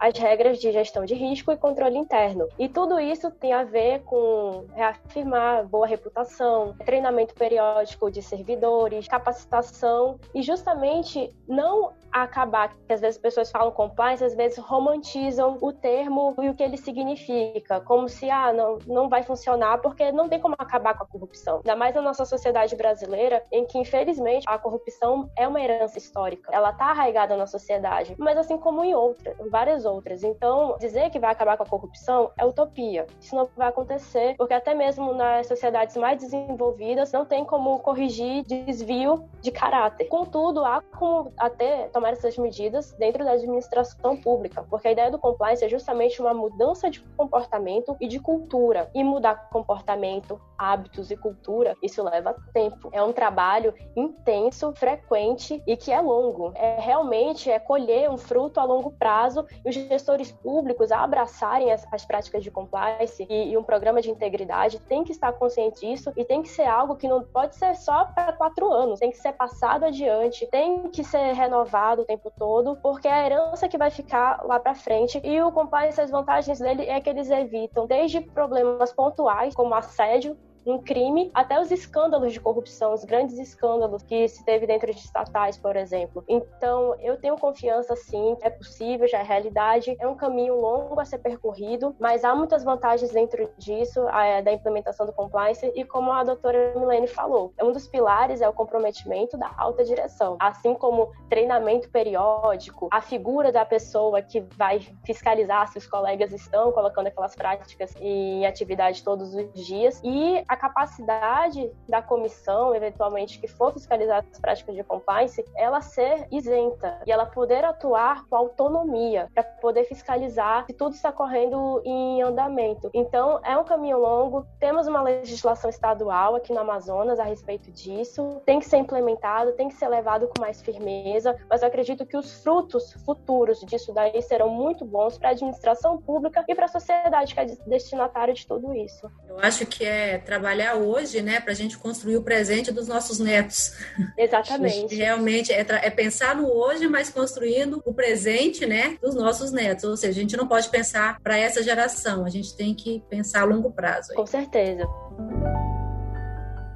as regras de gestão de risco e controle interno. E tudo isso tem a ver com reafirmar boa reputação, treinamento periódico de servidores, capacitação e justamente não acabar, que às vezes as pessoas falam compliance, às vezes romantizam o termo e o que ele significa, como se, ah, não, não vai funcionar porque não tem como acabar com a corrupção. Ainda mais na nossa sociedade brasileira, em que, infelizmente, a corrupção é uma herança histórica. Ela está arraigada na sociedade, mas assim como em outras, várias outras. Então, dizer que vai acabar com a corrupção é utopia. Isso não vai acontecer, porque até mesmo nas sociedades mais desenvolvidas não tem como corrigir desvio de caráter. Contudo, há como até tomar essas medidas dentro da administração pública, porque a ideia do compliance é justamente uma mudança de comportamento e de cultura. E mudar comportamento, hábitos e cultura, isso leva tempo. É um trabalho intenso, frequente e que é longo. É realmente é colher um fruto a longo prazo e os gestores públicos a abraçarem as, as práticas de compliance e, e, um programa de integridade tem que estar consciente disso e tem que ser algo que não pode ser só para quatro anos, tem que ser passado adiante, tem que ser renovado o tempo todo, porque é a herança que vai ficar lá para frente. E o compliance, as vantagens dele é que eles evitam desde problemas pontuais, como assédio, um crime, até os escândalos de corrupção, os grandes escândalos que se teve dentro de estatais, por exemplo. Então, eu tenho confiança sim, é possível, já é realidade, é um caminho longo a ser percorrido, mas há muitas vantagens dentro disso, da implementação do compliance, e como a doutora Milene falou, um dos pilares é o comprometimento da alta direção, assim como treinamento periódico, a figura da pessoa que vai fiscalizar se os colegas estão colocando aquelas práticas em atividade todos os dias, e a a capacidade da comissão, eventualmente, que for fiscalizar as práticas de compliance, ela ser isenta e ela poder atuar com autonomia para poder fiscalizar se tudo está correndo em andamento. Então, é um caminho longo. Temos uma legislação estadual aqui no Amazonas a respeito disso. Tem que ser implementado, tem que ser levado com mais firmeza, mas eu acredito que os frutos futuros disso daí serão muito bons para a administração pública e para a sociedade que é destinatária de tudo isso. Eu acho que é trabalho trabalhar hoje, né, para a gente construir o presente dos nossos netos. Exatamente. Realmente é, é, pensar no hoje, mas construindo o presente, né, dos nossos netos. Ou seja, a gente não pode pensar para essa geração, a gente tem que pensar a longo prazo. Aí. Com certeza.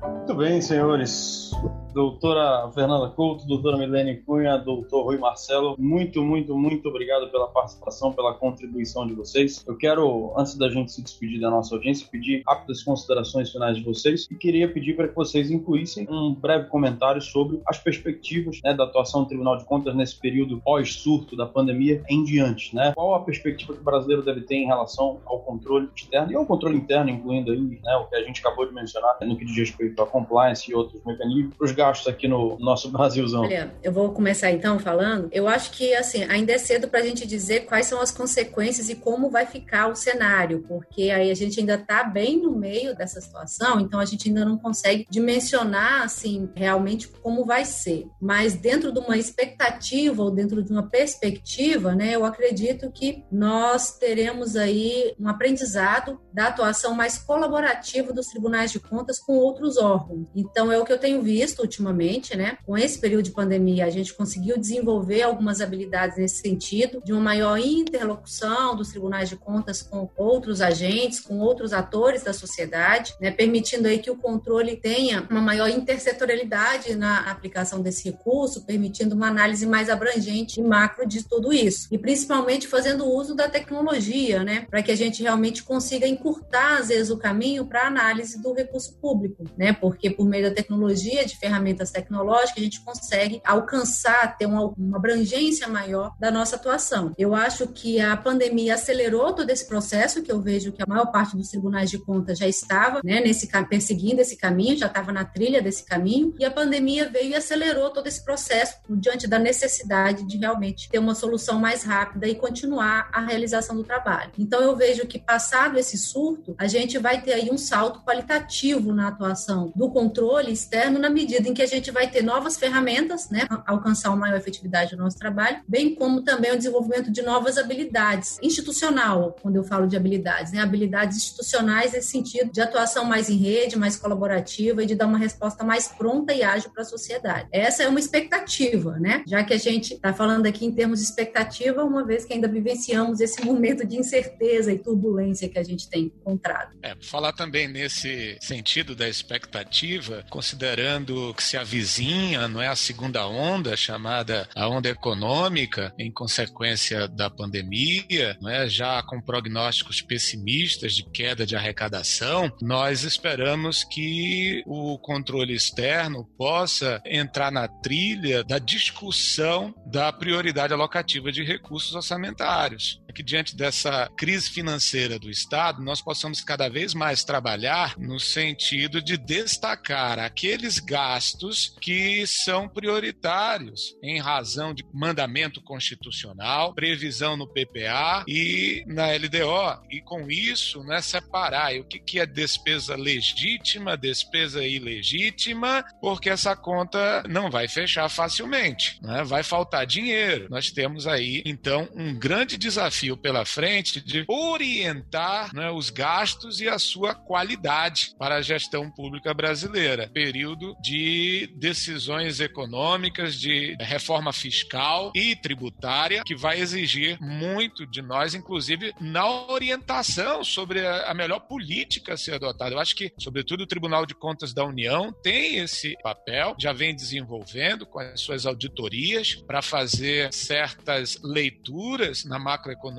Muito bem, senhores. Doutora Fernanda Couto, doutora Milene Cunha, doutor Rui Marcelo, muito, muito, muito obrigado pela participação, pela contribuição de vocês. Eu quero, antes da gente se despedir da nossa audiência, pedir rápidas considerações finais de vocês e queria pedir para que vocês incluíssem um breve comentário sobre as perspectivas né, da atuação do Tribunal de Contas nesse período pós-surto da pandemia em diante. Né? Qual a perspectiva que o brasileiro deve ter em relação ao controle externo e ao controle interno, incluindo aí né, o que a gente acabou de mencionar no que diz respeito à compliance e outros mecanismos, os gastos aqui no nosso Brasilzão? Olha, eu vou começar então falando. Eu acho que assim ainda é cedo para a gente dizer quais são as consequências e como vai ficar o cenário, porque aí a gente ainda está bem no meio dessa situação, então a gente ainda não consegue dimensionar assim realmente como vai ser. Mas dentro de uma expectativa ou dentro de uma perspectiva, né, eu acredito que nós teremos aí um aprendizado da atuação mais colaborativa dos tribunais de contas com outros órgãos. Então é o que eu tenho visto ultimamente, né? Com esse período de pandemia, a gente conseguiu desenvolver algumas habilidades nesse sentido, de uma maior interlocução dos tribunais de contas com outros agentes, com outros atores da sociedade, né? permitindo aí que o controle tenha uma maior intersetorialidade na aplicação desse recurso, permitindo uma análise mais abrangente e macro de tudo isso. E principalmente fazendo uso da tecnologia, né? Para que a gente realmente consiga encurtar, às vezes, o caminho para a análise do recurso público, né? Porque por meio da tecnologia, de ferramentas tecnológicas, a gente consegue alcançar, ter uma, uma abrangência maior da nossa atuação. Eu acho que a pandemia acelerou todo esse processo, que eu vejo que a maior parte dos tribunais de contas já estava, né, nesse perseguindo esse caminho, já estava na trilha desse caminho, e a pandemia veio e acelerou todo esse processo diante da necessidade de realmente ter uma solução mais rápida e continuar a realização do trabalho. Então eu vejo que passado esse surto, a gente vai ter aí um salto qualitativo na atuação do controle externo na medida em que a gente vai ter novas ferramentas, né, alcançar uma maior efetividade do nosso trabalho, bem como também o desenvolvimento de novas habilidades institucional, quando eu falo de habilidades, né, habilidades institucionais nesse sentido de atuação mais em rede, mais colaborativa e de dar uma resposta mais pronta e ágil para a sociedade. Essa é uma expectativa, né? Já que a gente está falando aqui em termos de expectativa, uma vez que ainda vivenciamos esse momento de incerteza e turbulência que a gente tem encontrado. É, falar também nesse sentido da expectativa, considerando que se avizinha, não é a segunda onda chamada a onda econômica em consequência da pandemia, não é já com prognósticos pessimistas de queda de arrecadação, nós esperamos que o controle externo possa entrar na trilha da discussão da prioridade alocativa de recursos orçamentários. É que diante dessa crise financeira do Estado, nós possamos cada vez mais trabalhar no sentido de destacar aqueles gastos que são prioritários em razão de mandamento constitucional, previsão no PPA e na LDO. E com isso, né, separar o que, que é despesa legítima, despesa ilegítima, porque essa conta não vai fechar facilmente, né? vai faltar dinheiro. Nós temos aí, então, um grande desafio pela frente de orientar né, os gastos e a sua qualidade para a gestão pública brasileira. Período de decisões econômicas, de reforma fiscal e tributária, que vai exigir muito de nós, inclusive na orientação sobre a melhor política a ser adotada. Eu acho que, sobretudo, o Tribunal de Contas da União tem esse papel, já vem desenvolvendo com as suas auditorias para fazer certas leituras na macroeconomia,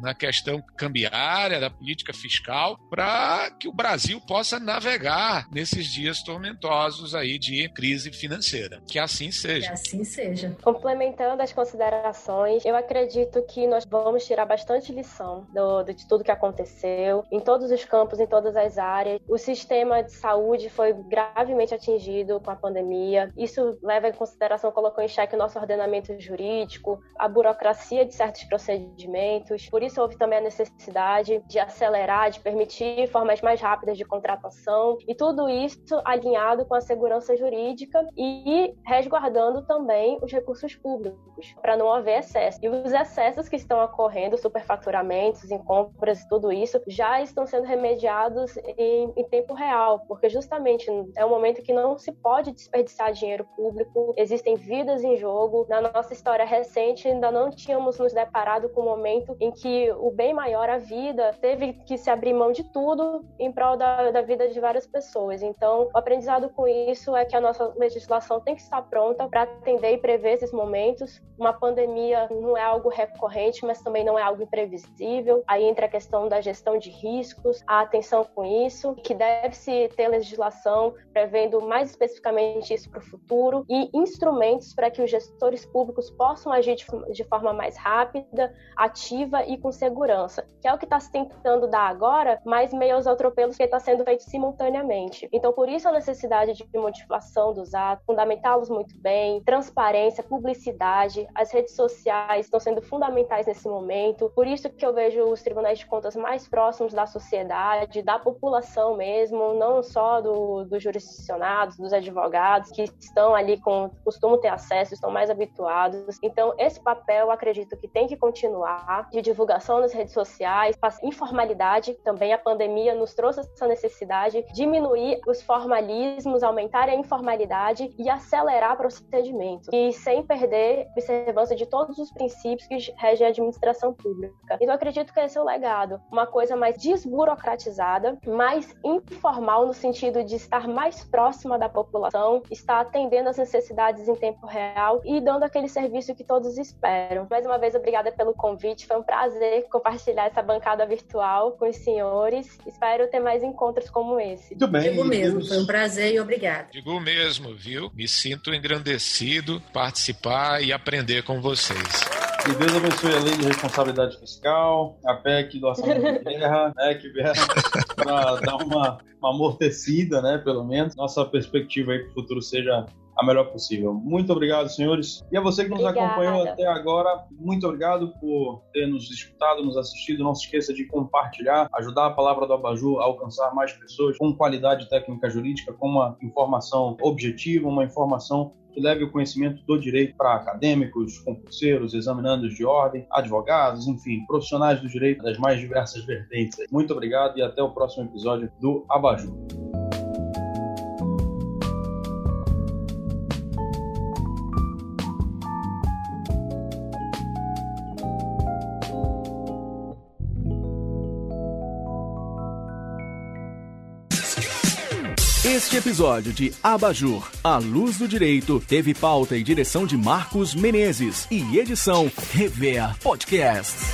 na questão cambiária, da política fiscal, para que o Brasil possa navegar nesses dias tormentosos aí de crise financeira. Que assim seja. Que assim seja. Complementando as considerações, eu acredito que nós vamos tirar bastante lição do, de tudo que aconteceu em todos os campos, em todas as áreas. O sistema de saúde foi gravemente atingido com a pandemia. Isso leva em consideração, colocou em xeque o nosso ordenamento jurídico, a burocracia de certos procedimentos. Por isso houve também a necessidade de acelerar, de permitir formas mais rápidas de contratação e tudo isso alinhado com a segurança jurídica e resguardando também os recursos públicos para não haver excesso. E os excessos que estão ocorrendo, superfaturamentos, em compras e tudo isso, já estão sendo remediados em, em tempo real, porque justamente é um momento que não se pode desperdiçar dinheiro público, existem vidas em jogo. na nossa história recente ainda não tínhamos nos deparado com um momento em que o bem maior, a vida, teve que se abrir mão de tudo em prol da, da vida de várias pessoas. Então, o aprendizado com isso é que a nossa legislação tem que estar pronta para atender e prever esses momentos. Uma pandemia não é algo recorrente, mas também não é algo imprevisível. Aí entra a questão da gestão de riscos, a atenção com isso, que deve-se ter legislação prevendo mais especificamente isso para o futuro e instrumentos para que os gestores públicos possam agir de, de forma mais rápida, ativa e com segurança, que é o que está se tentando dar agora, mas meio aos atropelos que está sendo feito simultaneamente. Então, por isso a necessidade de motivação dos atos, fundamentá-los muito bem, transparência, publicidade, as redes sociais estão sendo fundamentais nesse momento. Por isso que eu vejo os tribunais de contas mais próximos da sociedade, da população mesmo, não só do, dos jurisdicionados, dos advogados que estão ali com costumam ter acesso, estão mais habituados. Então, esse papel eu acredito que tem que continuar de divulgação nas redes sociais, informalidade também a pandemia nos trouxe essa necessidade de diminuir os formalismos, aumentar a informalidade e acelerar procedimentos e sem perder a observância de todos os princípios que regem a administração pública. Então, acredito que esse é o legado, uma coisa mais desburocratizada, mais informal no sentido de estar mais próxima da população, estar atendendo as necessidades em tempo real e dando aquele serviço que todos esperam. Mais uma vez, obrigada pelo convite, foi um prazer compartilhar essa bancada virtual com os senhores. Espero ter mais encontros como esse. Muito bem. Digo mesmo, foi um prazer e obrigado. Digo mesmo, viu? Me sinto engrandecido participar e aprender com vocês. Que Deus abençoe a lei de responsabilidade fiscal, a PEC do orçamento de guerra, né, que vier para dar uma, uma amortecida, né, pelo menos. Nossa perspectiva aí para o futuro seja a melhor possível. Muito obrigado, senhores. E a você que nos Obrigada. acompanhou até agora, muito obrigado por ter nos escutado, nos assistido. Não se esqueça de compartilhar, ajudar a palavra do Abaju a alcançar mais pessoas com qualidade técnica jurídica, com uma informação objetiva, uma informação que leve o conhecimento do direito para acadêmicos, concurseiros, examinandos de ordem, advogados, enfim, profissionais do direito das mais diversas vertentes. Muito obrigado e até o próximo episódio do Abaju. Este episódio de Abajur, A Luz do Direito, teve pauta e direção de Marcos Menezes e edição Rever Podcasts.